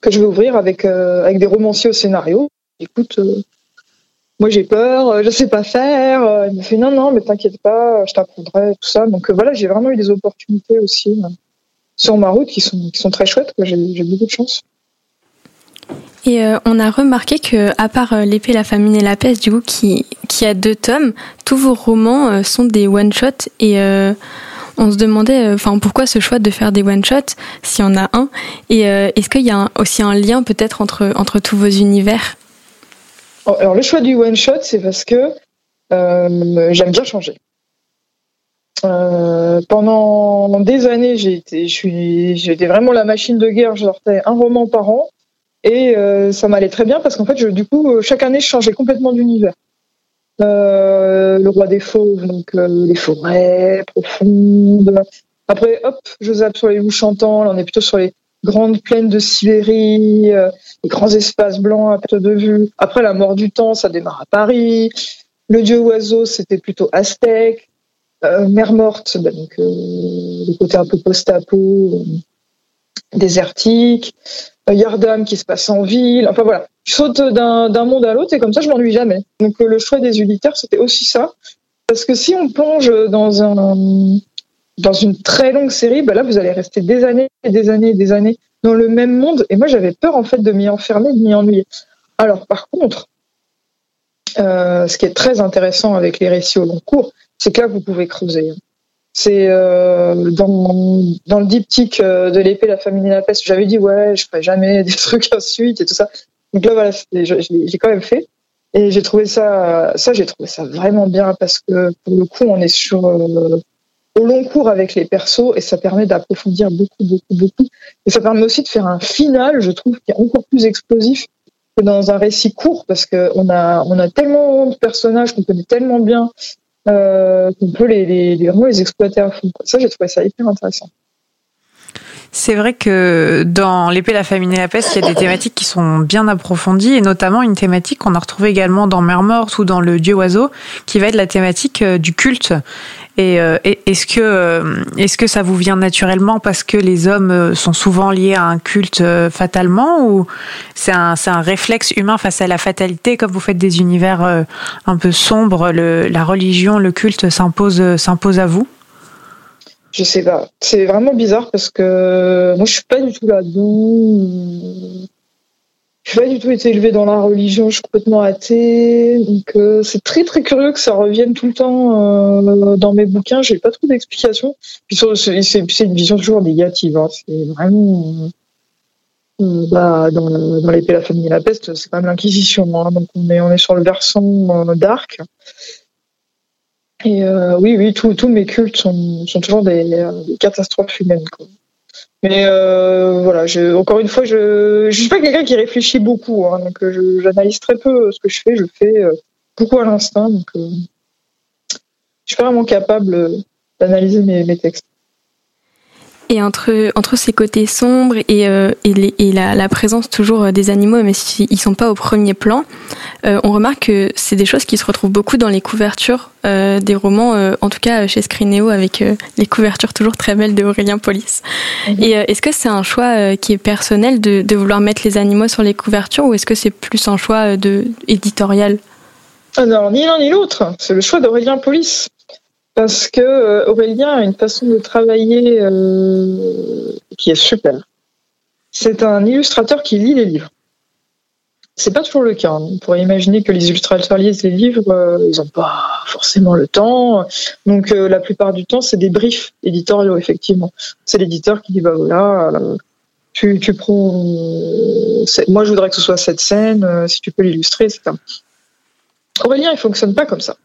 G: que je vais ouvrir avec avec des romanciers au scénario. Écoute, moi j'ai peur, je sais pas faire. Il me fait non non mais t'inquiète pas, je t'apprendrai tout ça. Donc voilà, j'ai vraiment eu des opportunités aussi sur ma route qui sont qui sont très chouettes. J'ai beaucoup de chance.
F: Et euh, on a remarqué que, à part euh, l'épée, la famine et la peste, du coup, qui, a deux tomes, tous vos romans euh, sont des one shots et on se demandait, enfin, pourquoi ce choix de faire des one shots s'il y en a un Et est-ce qu'il y a aussi un lien peut-être entre entre tous vos univers?
G: Oh, Alors le choix du one shot, c'est parce que j'aime bien changer. pendant des années, j'ai j'étais vraiment la machine de guerre. Je sortais un roman par an. Et euh, ça m'allait très bien parce qu'en fait, du coup, euh, chaque année, je changeais complètement d'univers. Euh, le roi des fauves, donc les forêts profondes. Après, hop, je zappe sur les loups chantants. Là, on est plutôt sur les grandes plaines de Sibérie, les grands espaces blancs à perte de vue. Après, la mort du temps, ça démarre à Paris. Le dieu oiseau, c'était plutôt aztèque. mer morte, bah, donc le côté un peu post-apo, désertique. Yardam qui se passe en ville. Enfin voilà, je saute d'un monde à l'autre et comme ça je m'ennuie jamais. Donc euh, le choix des unitaires c'était aussi ça, parce que si on plonge dans un dans une très longue série, bah là vous allez rester des années et des années et des années dans le même monde. Et moi j'avais peur en fait de m'y enfermer, de m'y ennuyer. Alors par contre, euh, ce qui est très intéressant avec les récits au long cours, c'est que là vous pouvez creuser. C'est euh, dans, dans le diptyque euh, de l'épée, la famille et la peste. J'avais dit ouais, je ferai jamais des trucs ensuite et tout ça. Donc là voilà, j'ai quand même fait et j'ai trouvé ça, ça j'ai trouvé ça vraiment bien parce que pour le coup on est sur euh, au long cours avec les persos et ça permet d'approfondir beaucoup beaucoup beaucoup et ça permet aussi de faire un final, je trouve, qui est encore plus explosif que dans un récit court parce que on a on a tellement de personnages qu'on connaît tellement bien euh, qu'on peut les, les, exploiter à fond. Ça, j'ai trouvé ça hyper intéressant.
E: C'est vrai que dans l'épée, la famine et la peste, il y a des thématiques qui sont bien approfondies et notamment une thématique qu'on a retrouvée également dans Mer morte ou dans le Dieu oiseau, qui va être la thématique euh, du culte. Et euh, est-ce que euh, est-ce que ça vous vient naturellement parce que les hommes sont souvent liés à un culte fatalement ou c'est un c'est un réflexe humain face à la fatalité? Comme vous faites des univers un peu sombres, le, la religion, le culte s'impose s'impose à vous?
G: Je sais pas. C'est vraiment bizarre parce que moi, je suis pas du tout là-dedans. Je suis pas du tout été élevée dans la religion. Je suis complètement athée. Donc, euh, c'est très très curieux que ça revienne tout le temps euh, dans mes bouquins. J'ai pas trop d'explications. Puis c'est une vision toujours négative. Hein. C'est vraiment. Euh, bah, dans, dans l'épée, la famille et la peste, c'est quand même l'inquisition. Hein. Donc on est, on est sur le versant dark. Et euh, oui, oui, tous mes cultes sont, sont toujours des, euh, des, catastrophes humaines. Quoi. Mais euh, voilà, je, encore une fois, je ne suis pas quelqu'un qui réfléchit beaucoup, hein, donc j'analyse très peu ce que je fais. Je fais beaucoup à l'instinct, donc je suis pas vraiment capable d'analyser mes textes.
F: Et entre, entre ces côtés sombres et, euh, et, et la, la, présence toujours des animaux, mais s'ils ne sont pas au premier plan, euh, on remarque que c'est des choses qui se retrouvent beaucoup dans les couvertures euh, des romans, euh, en tout cas chez Scrineo, avec euh, les couvertures toujours très belles de Aurélien Polis. Mhm. Et est-ce que c'est un choix qui est personnel de, de, vouloir mettre les animaux sur les couvertures ou est-ce que c'est plus un choix de, éditorial?
G: Alors, ni l'un ni l'autre. C'est le choix d'Aurélien Polis parce que euh, Aurélien a une façon de travailler euh, qui est super. C'est un illustrateur qui lit les livres. C'est pas toujours le cas. Hein. On pourrait imaginer que les illustrateurs lisent les livres, euh, ils n'ont pas forcément le temps. Donc la plupart du temps, c'est des briefs éditoriaux, effectivement. C'est l'éditeur qui dit bah voilà, tu, tu prends. moi, je voudrais que ce soit cette scène. si tu peux l'illustrer, etc. Aurélien, il fonctionne pas comme ça.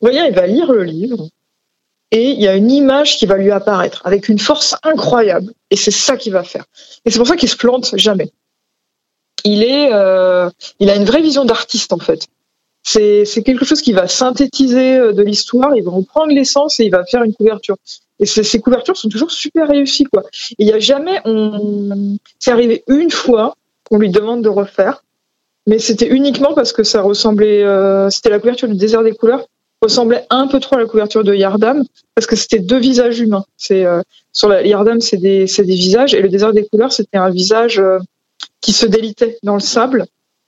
G: Aurélien, il va lire le livre, et il y a une image qui va lui apparaître avec une force incroyable. Et c'est ça qu'il va faire. Et c'est pour ça qu'il se plante jamais. Il est, euh, il a une vraie vision d'artiste en fait. C'est, c'est quelque chose qui va synthétiser euh, de l'histoire. Il va reprendre l'essence et il va faire une couverture. Et ces couvertures sont toujours super réussies quoi. il y a jamais, on, c'est arrivé une fois qu'on lui demande de refaire, mais c'était uniquement parce que ça ressemblait, euh, c'était la couverture du désert des couleurs ressemblait un peu trop à la couverture de Yardam parce que c'était deux visages humains. C'est sur la Yardam, c'est des c'est des visages et le désert des couleurs, c'était un visage qui se délitait dans le sable.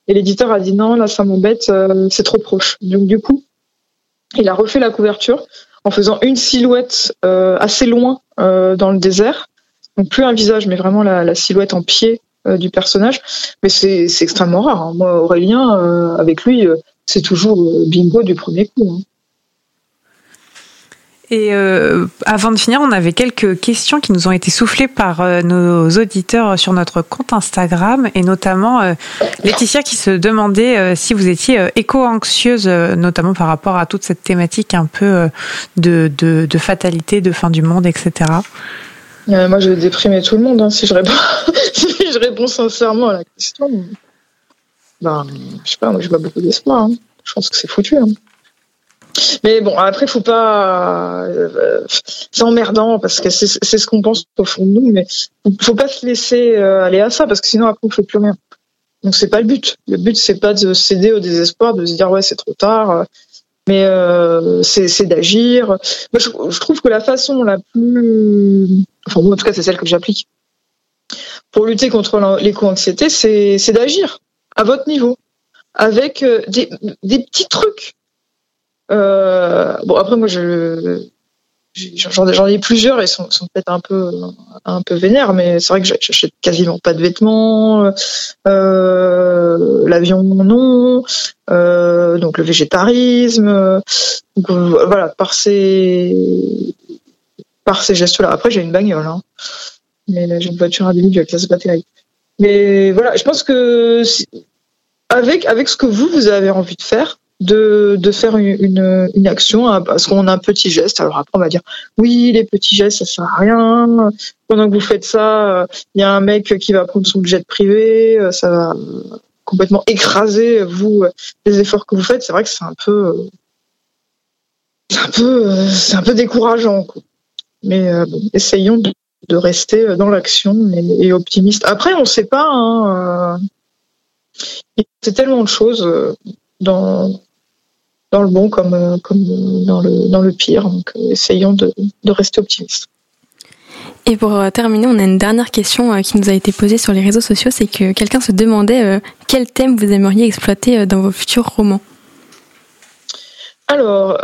G: Et l'éditeur a dit non, là ça m'embête, c'est trop proche. Donc du coup, il a refait la couverture en faisant une silhouette assez loin dans le désert. Donc plus un visage, mais vraiment la, la silhouette en pied euh, du personnage. Mais c'est extrêmement rare. Hein. Moi, Aurélien, euh, avec lui, euh, c'est toujours bingo du premier coup. Hein.
E: Et avant de finir, on avait quelques questions qui nous ont été soufflées par nos auditeurs sur notre compte Instagram, et notamment Laetitia qui se demandait si vous étiez éco-anxieuse, notamment par rapport à toute cette thématique un peu de, fatalité, de fin du monde, etc.
G: Euh, moi, je vais déprimer tout le monde hein, si, je réponds, si je réponds sincèrement à la question. Ben, je sais pas, moi, j'ai pas beaucoup d'espoir. Hein. Je pense que c'est foutu. Hein. Mais bon, après, faut pas. Euh, c'est emmerdant parce que c'est ce qu'on pense au fond de nous, mais faut pas se laisser euh, aller à ça parce que sinon après on fait plus rien. Donc c'est pas le but. Le but c'est pas de céder au désespoir, de se dire ouais c'est trop tard, mais euh, c'est d'agir. Je, trouve que la façon la plus, enfin moi, en tout cas c'est celle que j'applique pour lutter contre l'éco-anxiété, c'est d'agir à votre niveau avec des, des petits trucs. Euh, bon après moi je J'en ai plusieurs et sont, sont peut-être un peu un peu vénères, mais c'est vrai que j'achète quasiment pas de vêtements. Euh, L'avion non, euh, donc le végétarisme. Donc, voilà, par ces par ces gestes-là. Après, j'ai une bagnole, hein. mais j'ai une voiture individuelle, ça c'est pas terrible. Mais voilà, je pense que avec avec ce que vous vous avez envie de faire, de, de faire une, une action hein, parce qu'on a un petit geste. Alors après, on va dire oui, les petits gestes, ça sert à rien. Pendant que vous faites ça, il y a un mec qui va prendre son jet privé, ça va complètement écraser vous les efforts que vous faites. C'est vrai que c'est un peu, c'est un peu, c'est un peu décourageant. Mais bon, essayons de, rester dans l'action et, optimiste. Après, on ne sait pas. Hein, c'est tellement de choses dans dans le bon comme, euh, comme dans, le, dans le pire. Donc, euh, essayons de, de rester optimistes.
F: Et pour euh, terminer, on a une dernière question qui nous a été posée sur les réseaux sociaux, c'est que quelqu'un se demandait quel thème vous aimeriez exploiter dans vos futurs romans?
G: Alors,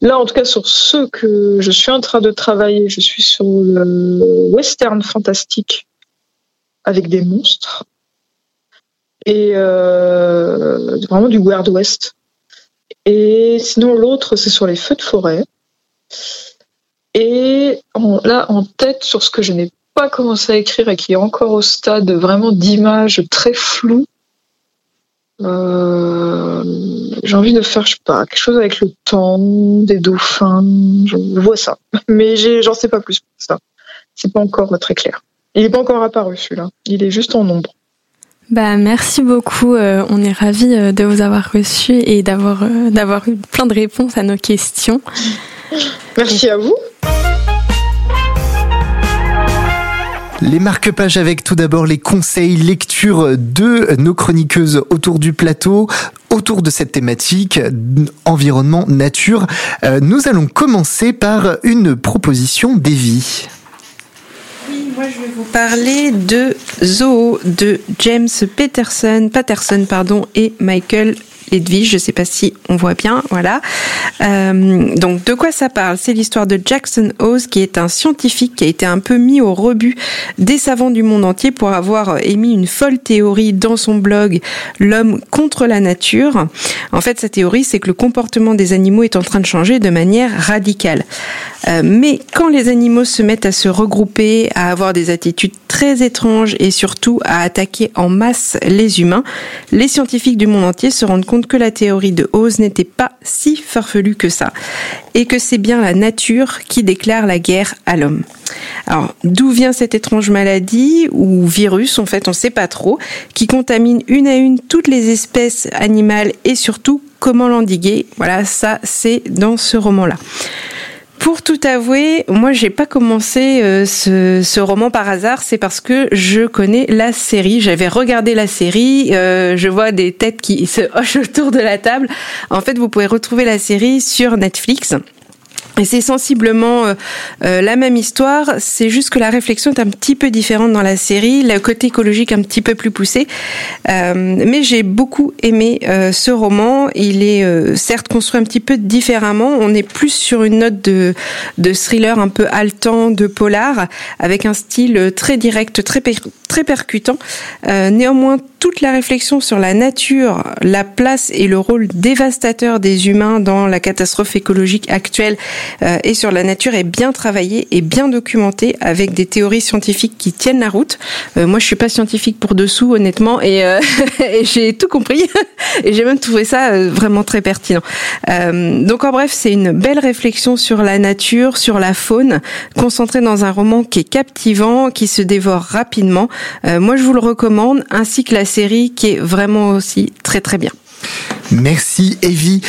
G: là, en tout cas, sur ceux que je suis en train de travailler, je suis sur le western fantastique avec des monstres et euh, vraiment du Wild West. Et sinon, l'autre, c'est sur les feux de forêt. Et là, en tête, sur ce que je n'ai pas commencé à écrire et qui est encore au stade vraiment d'image très floue, euh, j'ai envie de faire, je sais pas, quelque chose avec le temps, des dauphins, je vois ça. Mais j'en sais pas plus pour ça. C'est pas encore très clair. Il n'est pas encore apparu celui-là. Il est juste en ombre.
F: Bah, merci beaucoup. Euh, on est ravis euh, de vous avoir reçu et d'avoir euh, d'avoir eu plein de réponses à nos questions.
G: Merci à vous.
B: Les marque-pages avec tout d'abord les conseils lecture de nos chroniqueuses autour du plateau, autour de cette thématique environnement, nature. Nous allons commencer par une proposition d'Evie
D: moi je vais vous parler de Zoo de James Peterson, Patterson pardon, et Michael Edwige, je ne sais pas si on voit bien, voilà. Euh, donc de quoi ça parle? C'est l'histoire de Jackson Hawes, qui est un scientifique qui a été un peu mis au rebut des savants du monde entier pour avoir émis une folle théorie dans son blog L'homme contre la nature. En fait, sa théorie, c'est que le comportement des animaux est en train de changer de manière radicale. Euh, mais quand les animaux se mettent à se regrouper, à avoir des attitudes très étranges et surtout à attaquer en masse les humains, les scientifiques du monde entier se rendent compte que la théorie de Oz n'était pas si farfelue que ça et que c'est bien la nature qui déclare la guerre à l'homme. Alors, d'où vient cette étrange maladie ou virus, en fait, on ne sait pas trop, qui contamine une à une toutes les espèces animales et surtout comment l'endiguer? Voilà, ça, c'est dans ce roman-là. Pour tout avouer, moi j'ai pas commencé euh, ce, roman par hasard, c'est parce que je connais la série. J'avais regardé la série, euh, je vois des têtes qui se hochent autour de la table. En fait, vous pouvez retrouver la série sur Netflix. Et c'est sensiblement euh, euh, la même histoire, c'est juste que la réflexion est un petit peu différente dans la série, le côté écologique un petit peu plus poussé. Euh, mais j'ai beaucoup aimé ce roman. Il est certes construit un petit peu différemment. On est plus sur une note de, de thriller un peu haletant, de polar, avec un style très direct, très, très percutant. néanmoins, toute la réflexion sur la nature, la place et le rôle dévastateur des humains dans la catastrophe écologique actuelle euh, et sur la nature est bien travaillée et bien documentée avec des théories scientifiques qui tiennent la route. Euh, moi, je suis pas scientifique pour dessous, honnêtement, et, euh, et j'ai tout compris et j'ai même trouvé ça vraiment très pertinent. donc, en bref, c'est une belle réflexion sur la nature, sur la faune, concentrée dans un roman qui est captivant, qui se dévore rapidement. moi, je vous le recommande, ainsi que la série qui est vraiment aussi très très bien.
B: Merci Evie.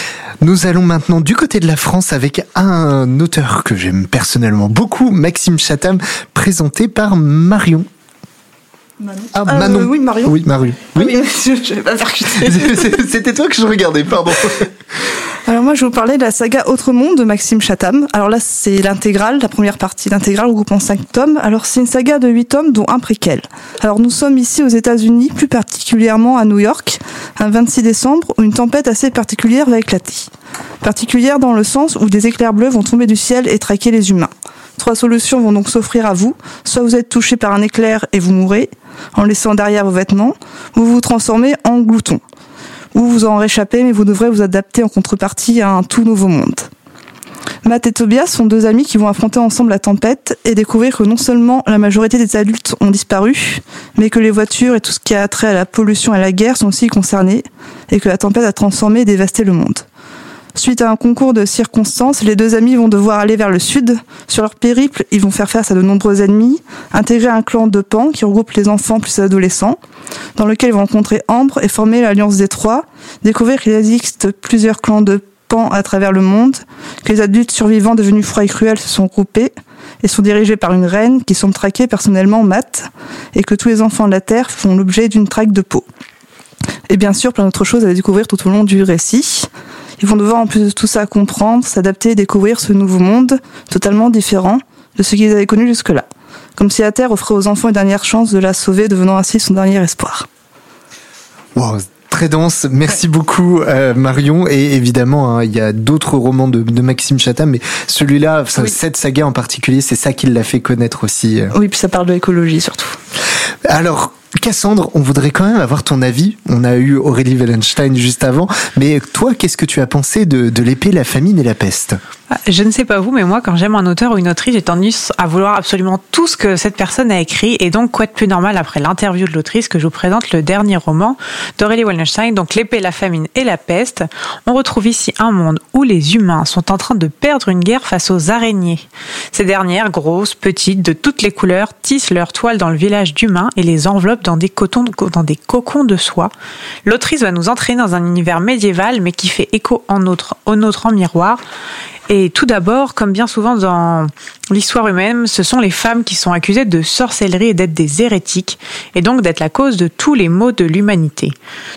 B: Nous allons maintenant du côté de la France avec un auteur que j'aime personnellement beaucoup, Maxime Chatham, présenté par Marion.
H: Manon. Ah, Manon. Euh, oui, Marion.
B: Oui, Marion. Oui,
H: oui je, vais pas
B: C'était toi que je regardais, pardon.
H: Alors moi, je vais vous parler de la saga Autre Monde de Maxime Chatham. Alors là, c'est l'intégrale, la première partie, l'intégrale regroupant cinq tomes. Alors c'est une saga de huit tomes, dont un préquel. Alors nous sommes ici aux États-Unis, plus particulièrement à New York, un 26 décembre, où une tempête assez particulière va éclater. Particulière dans le sens où des éclairs bleus vont tomber du ciel et traquer les humains. Trois solutions vont donc s'offrir à vous. Soit vous êtes touché par un éclair et vous mourrez, en laissant derrière vos vêtements, ou vous vous transformez en glouton ou vous en réchappez, mais vous devrez vous adapter en contrepartie à un tout nouveau monde. Matt et Tobias sont deux amis qui vont affronter ensemble la tempête et découvrir que non seulement la majorité des adultes ont disparu, mais que les voitures et tout ce qui a trait à la pollution et à la guerre sont aussi concernés, et que la tempête a transformé et dévasté le monde. Suite à un concours de circonstances, les deux amis vont devoir aller vers le sud. Sur leur périple, ils vont faire face à de nombreux ennemis, intégrer un clan de Pan qui regroupe les enfants plus adolescents, dans lequel ils vont rencontrer Ambre et former l'Alliance des Trois, découvrir qu'il existe plusieurs clans de Pan à travers le monde, que les adultes survivants devenus froids et cruels se sont groupés et sont dirigés par une reine qui sont traqués personnellement Matt, et que tous les enfants de la Terre font l'objet d'une traque de peau. Et bien sûr, plein d'autres choses à découvrir tout au long du récit. Ils vont devoir en plus de tout ça comprendre, s'adapter et découvrir ce nouveau monde totalement différent de ce qu'ils avaient connu jusque-là. Comme si la Terre offrait aux enfants une dernière chance de la sauver, devenant ainsi son dernier espoir.
B: Wow, très dense. Merci beaucoup euh, Marion. Et évidemment, hein, il y a d'autres romans de, Maxime Chatham, mais celui-là, cette saga en particulier, c'est ça qui l'a fait connaître aussi. Euh.
H: Oui, puis ça parle de l'écologie surtout.
B: Alors, Cassandre, on voudrait quand même avoir ton avis. On a eu Aurélie Wallenstein juste avant, mais toi, qu'est-ce que tu as pensé de, de l'épée, la famine et la peste?
E: Je ne sais pas vous, mais moi, quand j'aime un auteur ou une autrice, j'ai tendance à vouloir absolument tout ce que cette personne a écrit. Et donc, quoi de plus normal après l'interview de l'autrice que je vous présente le dernier roman d'Aurélie Wallenstein, donc L'épée, la famine et la peste. On retrouve ici un monde où les humains sont en train de perdre une guerre face aux araignées. Ces dernières, grosses, petites, de toutes les couleurs, tissent leur toile dans le village d'humains et les enveloppent dans des, cotons, dans des cocons de soie. L'autrice va nous entraîner dans un univers médiéval, mais qui fait écho en notre, au nôtre en miroir. Et tout d'abord, comme bien souvent dans l'histoire humaine, ce sont les femmes qui sont accusées de sorcellerie et d'être des hérétiques, et donc d'être la cause de tous les maux de l'humanité.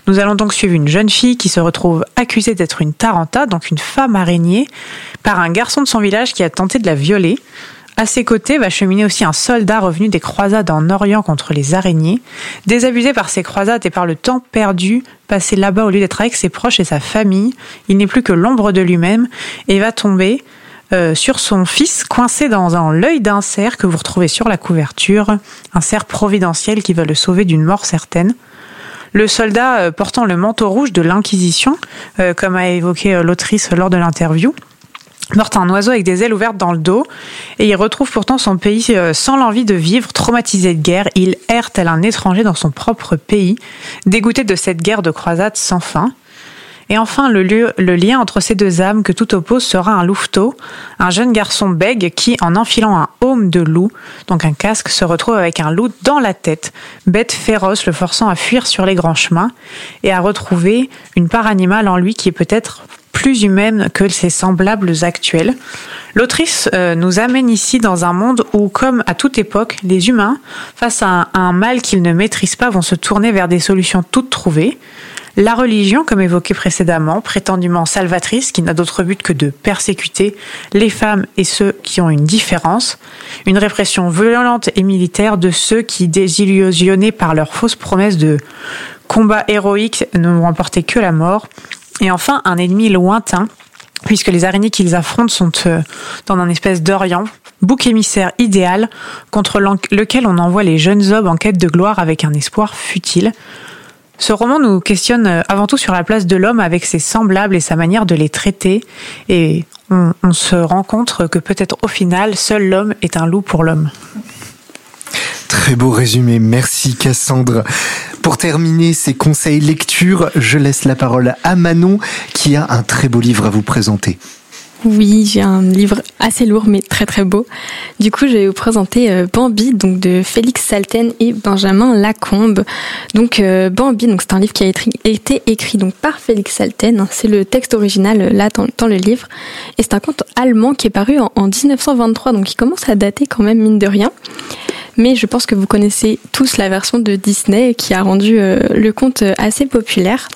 E: Nous allons donc suivre une jeune fille qui se retrouve accusée d'être une taranta, donc une femme araignée, par un garçon de son village qui a tenté de la violer. À ses côtés va cheminer aussi un soldat revenu des croisades en Orient contre les araignées. Désabusé par ces croisades et par le temps perdu passé là-bas au lieu d'être avec ses proches et sa famille, il n'est plus que l'ombre de lui-même et va tomber euh, sur son fils coincé dans l'œil d'un cerf que vous retrouvez sur la couverture, un cerf providentiel qui va le sauver d'une mort certaine. Le soldat euh, portant le manteau rouge de l'Inquisition, euh, comme a évoqué l'autrice lors de l'interview, Morte un oiseau avec des ailes ouvertes dans le dos, et il retrouve pourtant son pays euh, sans l'envie de vivre, traumatisé de guerre. Il erre tel un étranger dans son propre pays, dégoûté de cette guerre de croisade sans fin. Et enfin, le, le lien entre ces deux âmes que tout oppose sera un louveteau, un jeune garçon bègue qui, en enfilant un haume de loup, donc un casque, se retrouve avec un loup dans la tête, bête féroce le forçant à fuir sur les grands chemins et à retrouver une part animale en lui qui est peut-être plus humaine que ses semblables actuels. L'autrice euh, nous amène ici dans un monde où, comme à toute époque, les humains, face à un, mal qu'ils ne maîtrisent pas, vont se tourner vers des solutions toutes trouvées. La religion, comme évoqué précédemment, prétendument salvatrice, qui n'a d'autre but que de persécuter les femmes et ceux qui ont une différence. Une répression violente et militaire de ceux qui, désillusionnés par leurs fausses promesses de combat héroïque, ne remporté que la mort. Et enfin, un ennemi lointain puisque les araignées qu'ils affrontent sont euh, dans un espèce d'Orient, bouc émissaire idéal contre lequel on envoie les jeunes hommes en quête de gloire avec un espoir futile. Ce roman nous questionne euh, avant tout sur la place de l'homme avec ses semblables et sa manière de les traiter, et on, on se rend compte que peut-être au final, seul l'homme est un loup pour l'homme.
B: Très beau résumé, merci Cassandre. Pour terminer ces conseils lecture, je laisse la parole à Manon qui a un très beau livre à vous présenter.
F: Oui, j'ai un livre assez lourd mais très très beau. Du coup, je vais vous présenter euh, Bambi, donc de Félix Salten et Benjamin Lacombe. Donc euh, Bambi, donc c'est un livre qui a été écrit donc par Félix Salten. C'est le texte original là dans, le livre, et c'est un conte allemand qui est paru en, en 1923, donc il commence à dater quand même mine de rien mais je pense que vous connaissez tous la version de Disney qui a rendu le conte assez populaire.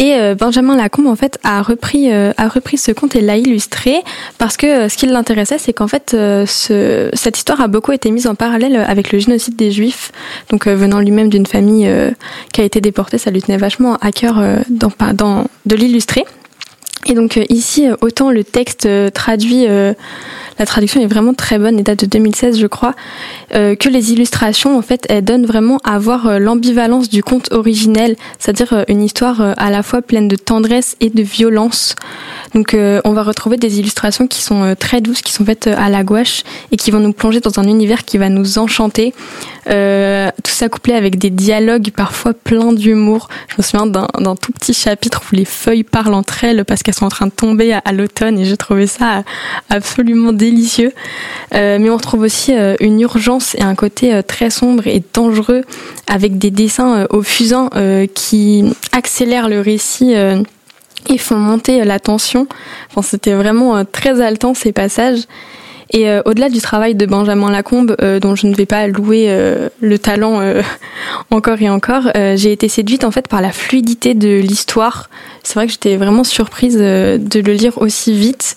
F: Et euh, Benjamin Lacombe en fait a repris euh, ce conte et l'a illustré parce que euh, ce qui l'intéressait c'est qu'en fait ce, cette histoire a beaucoup été mise en parallèle avec le génocide des Juifs. Donc venant lui-même d'une famille qui a été déportée, ça lui tenait vachement à cœur dans de l'illustrer. Et donc ici autant le texte traduit la traduction est vraiment très bonne et date de 2016, je crois. Euh, que les illustrations, en fait, elles donnent vraiment à voir euh, l'ambivalence du conte originel, c'est-à-dire euh, une histoire à la fois pleine de tendresse et de violence. Donc, on va retrouver des illustrations qui sont très douces, qui sont faites à la gouache et qui vont nous plonger dans un univers qui va nous enchanter. Euh, tout ça couplé avec des dialogues parfois pleins d'humour. Je me souviens d'un tout petit chapitre où les feuilles parlent entre elles parce qu'elles sont en train de tomber à, l'automne et j'ai trouvé ça absolument délicieux. Euh, mais on retrouve aussi euh, une urgence et un côté très sombre et dangereux avec des dessins au fusain qui accélèrent le récit et font monter la tension. Enfin, C'était vraiment très haletant ces passages. Et euh, au-delà du travail de Benjamin Lacombe, euh, dont je ne vais pas louer euh, le talent encore et encore, j'ai été séduite en fait par la fluidité de l'histoire. C'est vrai que j'étais vraiment surprise de le lire aussi vite.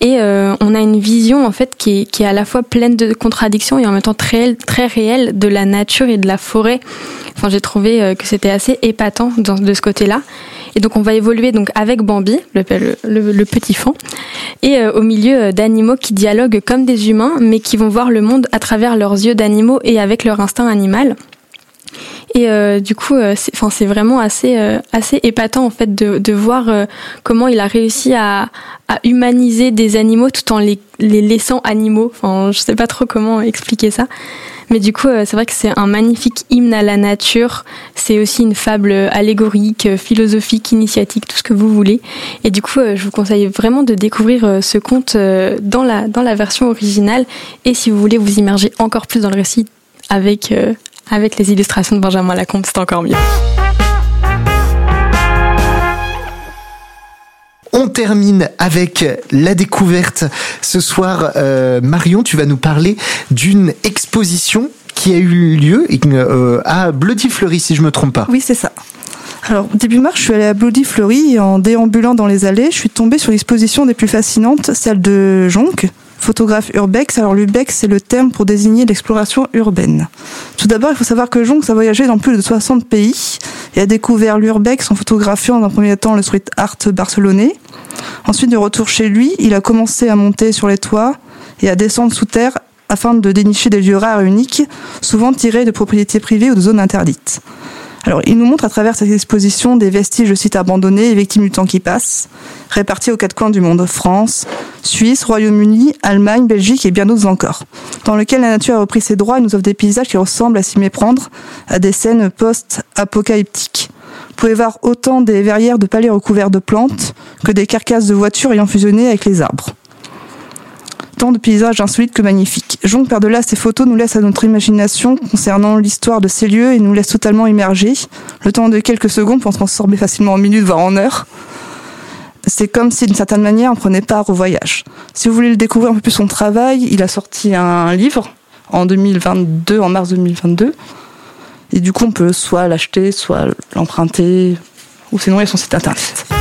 F: Et on a une vision en fait qui est, qui est à la fois pleine de contradictions et en même temps très, très réelle de la nature et de la forêt. Enfin, j'ai trouvé que c'était assez épatant de ce côté-là. Et donc on va évoluer donc avec Bambi, le, petit fan, et euh, au milieu euh, d'animaux qui dialoguent comme des humains, mais qui vont voir le monde à travers leurs yeux d'animaux et avec leur instinct animal. Et euh, du coup, enfin, c'est vraiment assez, assez épatant en fait de, de voir comment il a réussi à, à humaniser des animaux tout en les, les laissant animaux. Enfin, je sais pas trop comment expliquer ça. Mais du coup, euh, c'est vrai que c'est un magnifique hymne à la nature. C'est aussi une fable allégorique, philosophique, initiatique, tout ce que vous voulez. Et du coup, euh, je vous conseille vraiment de découvrir euh, ce conte dans la, dans la version originale. Et si vous voulez vous immerger encore plus dans le récit avec, avec les illustrations de Benjamin Lacombe, c'est encore mieux.
B: On termine avec la découverte. Ce soir, euh, Marion, tu vas nous parler d'une exposition qui a eu lieu euh, à Bloody Fleury, si je me trompe pas.
H: Oui, c'est ça. Alors, début mars, je suis allée à Bloody Fleury et en déambulant dans les allées, je suis tombée sur l'exposition des plus fascinantes, celle de Jonc, photographe urbex. Alors l'urbex, c'est le terme pour désigner l'exploration urbaine. Tout d'abord, il faut savoir que Jonc a voyagé dans plus de 60 pays et a découvert l'urbex en photographiant dans un premier temps le street art barcelonais. Ensuite, de retour chez lui, il a commencé à monter sur les toits et à descendre sous terre afin de dénicher des lieux rares et uniques, souvent tirés de propriétés privées ou de zones interdites. Alors, il nous montre à travers cette exposition des vestiges de sites abandonnés et victimes du temps qui passe, répartis aux quatre coins du monde France, Suisse, Royaume-Uni, Allemagne, Belgique et bien d'autres encore, dans lequel la nature a repris ses droits et nous offre des paysages qui ressemblent à s'y méprendre à des scènes post-apocalyptiques. Vous pouvez voir autant des verrières de palais recouverts de plantes que des carcasses de voitures ayant fusionné avec les arbres. Tant de paysages insolites que magnifiques. Jonc par-delà ces photos nous laisse à notre imagination concernant l'histoire de ces lieux et nous laisse totalement immergés, le temps de quelques secondes pour transformer facilement en minutes voire en heures. c'est comme si d'une certaine manière on prenait part au voyage. Si vous voulez le découvrir un peu plus son travail, il a sorti un livre en 2022, en mars 2022. Et du coup, on peut soit l'acheter, soit l'emprunter, ou sinon il y a son site internet.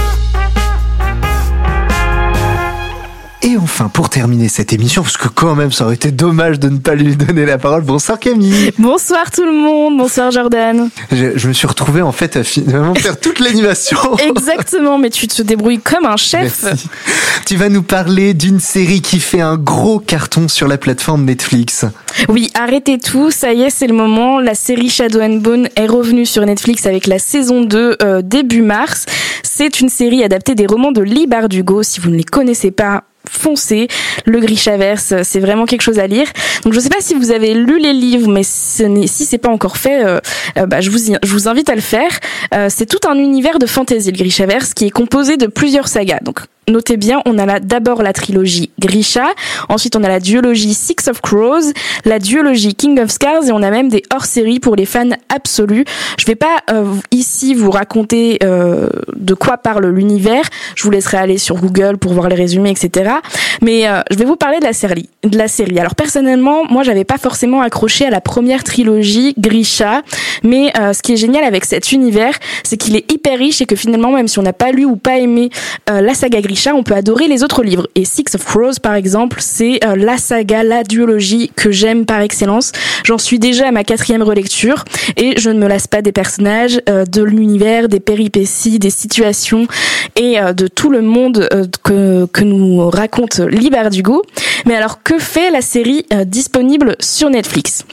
B: Et enfin, pour terminer cette émission, parce que quand même, ça aurait été dommage de ne pas lui donner la parole. Bonsoir Camille.
A: Bonsoir tout le monde. Bonsoir Jordan.
B: Je, me suis retrouvé en fait à finalement faire toute l'animation.
A: Exactement, mais tu te débrouilles comme un chef.
B: Tu vas nous parler d'une série qui fait un gros carton sur la plateforme Netflix.
A: Oui, arrêtez tout. Ça y est, c'est le moment. La série Shadow and Bone est revenue sur Netflix avec la saison 2 euh, début mars. C'est une série adaptée des romans de Lee Bardugo. Si vous ne les connaissez pas, foncez. Le Grishaverse, c'est vraiment quelque chose à lire. Donc je sais pas si vous avez lu les livres, mais ce si c'est pas encore fait, euh, euh, bah, je, vous, je vous invite à le faire. Euh, c'est tout un univers de fantasy, le Grishaverse, qui est composé de plusieurs sagas. Donc notez bien, on a d'abord la trilogie Grisha, ensuite on a la duologie Six of Crows, la duologie King of Scars et on a même des hors-séries pour les fans absolus. Je vais pas euh, ici vous raconter euh, de quoi parle l'univers, je vous laisserai aller sur Google pour voir les résumés, etc. Mais euh, je vais vous parler de la série. De la série. Alors personnellement, moi j'avais pas forcément accroché à la première trilogie Grisha, mais ce qui est génial avec cet univers, c'est qu'il est hyper riche et que finalement même si on n'a pas lu ou pas aimé la saga Grisha, on peut adorer les autres livres. Et Six of Crows, par exemple, c'est euh, la saga, la duologie que j'aime par excellence. J'en suis déjà à ma quatrième relecture et je ne me lasse pas des personnages, euh, de l'univers, des péripéties, des situations et euh, de tout le monde que, que nous raconte Libar Dugo. Mais alors, que fait la série disponible sur Netflix?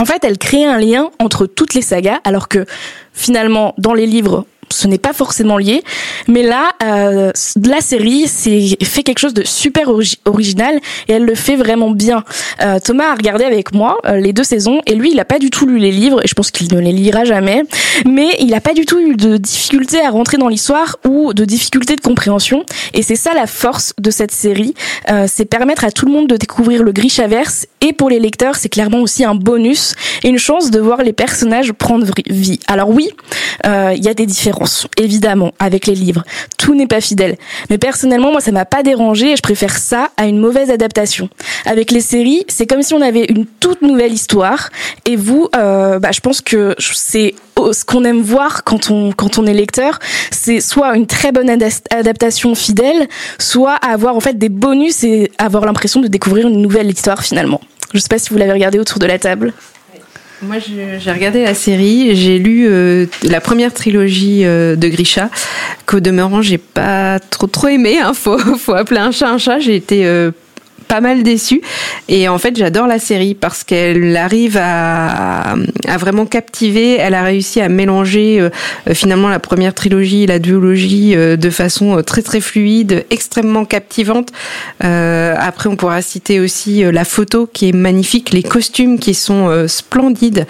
A: En fait, elle crée un lien entre toutes les sagas, alors que finalement, dans les livres, ce n'est pas forcément lié. Mais là, euh, la série fait quelque chose de super original et elle le fait vraiment bien. Euh, Thomas a regardé avec moi euh, les deux saisons et lui, il n'a pas du tout lu les livres et je pense qu'il ne les lira jamais. Mais il n'a pas du tout eu de difficulté à rentrer dans l'histoire ou de difficulté de compréhension. Et c'est ça la force de cette série, euh, c'est permettre à tout le monde de découvrir le Grishaverse et pour les lecteurs, c'est clairement aussi un bonus et une chance de voir les personnages prendre vie. Alors oui, euh, il y a des différences évidemment, avec les livres. Tout n'est pas fidèle. Mais personnellement, moi, ça m'a pas dérangé et je préfère ça à une mauvaise adaptation. Avec les séries, c'est comme si on avait une toute nouvelle histoire. Et vous, euh, bah, je pense que c'est ce qu'on aime voir quand on quand on est lecteur, c'est soit une très bonne adaptation fidèle, soit avoir en fait des bonus et avoir l'impression de découvrir une nouvelle histoire finalement. Je sais pas si vous l'avez regardé autour de la table.
D: Moi, j'ai regardé la série, j'ai lu euh, la première trilogie euh, de Grisha, qu'au demeurant, j'ai pas trop trop aimé. Hein, faut, faut appeler un chat un chat. J'ai été euh, pas mal déçue. Et en fait, j'adore la série parce qu'elle arrive à, vraiment captiver. Elle a réussi à mélanger euh, finalement la première trilogie et la duologie euh, de façon euh, très très fluide, extrêmement captivante. après, on pourra citer aussi la photo qui est magnifique, les costumes qui sont splendides,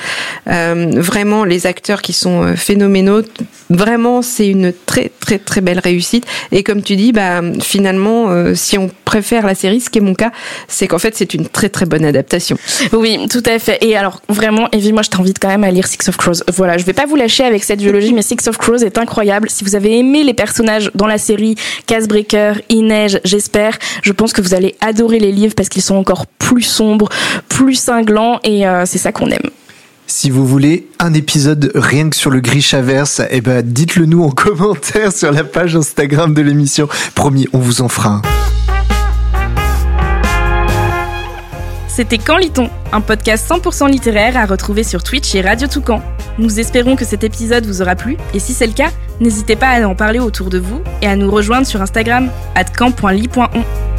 D: vraiment les acteurs qui sont phénoménaux. Vraiment, c'est une très très très belle réussite. Et comme tu dis, bah finalement, si on préfère la série, ce qui est mon cas, c'est qu'en fait, c'est une très très bonne adaptation.
A: Oui, tout à fait. Et alors, vraiment, Evie, moi, je t'invite quand même à lire Six of Crows. Voilà, je vais pas vous lâcher avec cette biologie, mais Six of Crows est incroyable. Si vous avez aimé les personnages dans la série Casebreaker, Inej, j'espère, je pense que vous allez adorer les livres parce qu'ils sont encore plus sombres, plus cinglants, et euh, c'est ça qu'on aime.
B: Si vous voulez un épisode rien que sur le Grishaverse, eh ben dites-le nous en commentaire sur la page Instagram de l'émission. Promis, on vous en fera un.
A: C'était Quand lit-on Un podcast 100% littéraire à retrouver sur Twitch et Radio Toucan. Nous espérons que cet épisode vous aura plu et si c'est le cas, n'hésitez pas à en parler autour de vous et à nous rejoindre sur Instagram at camp.ly.on.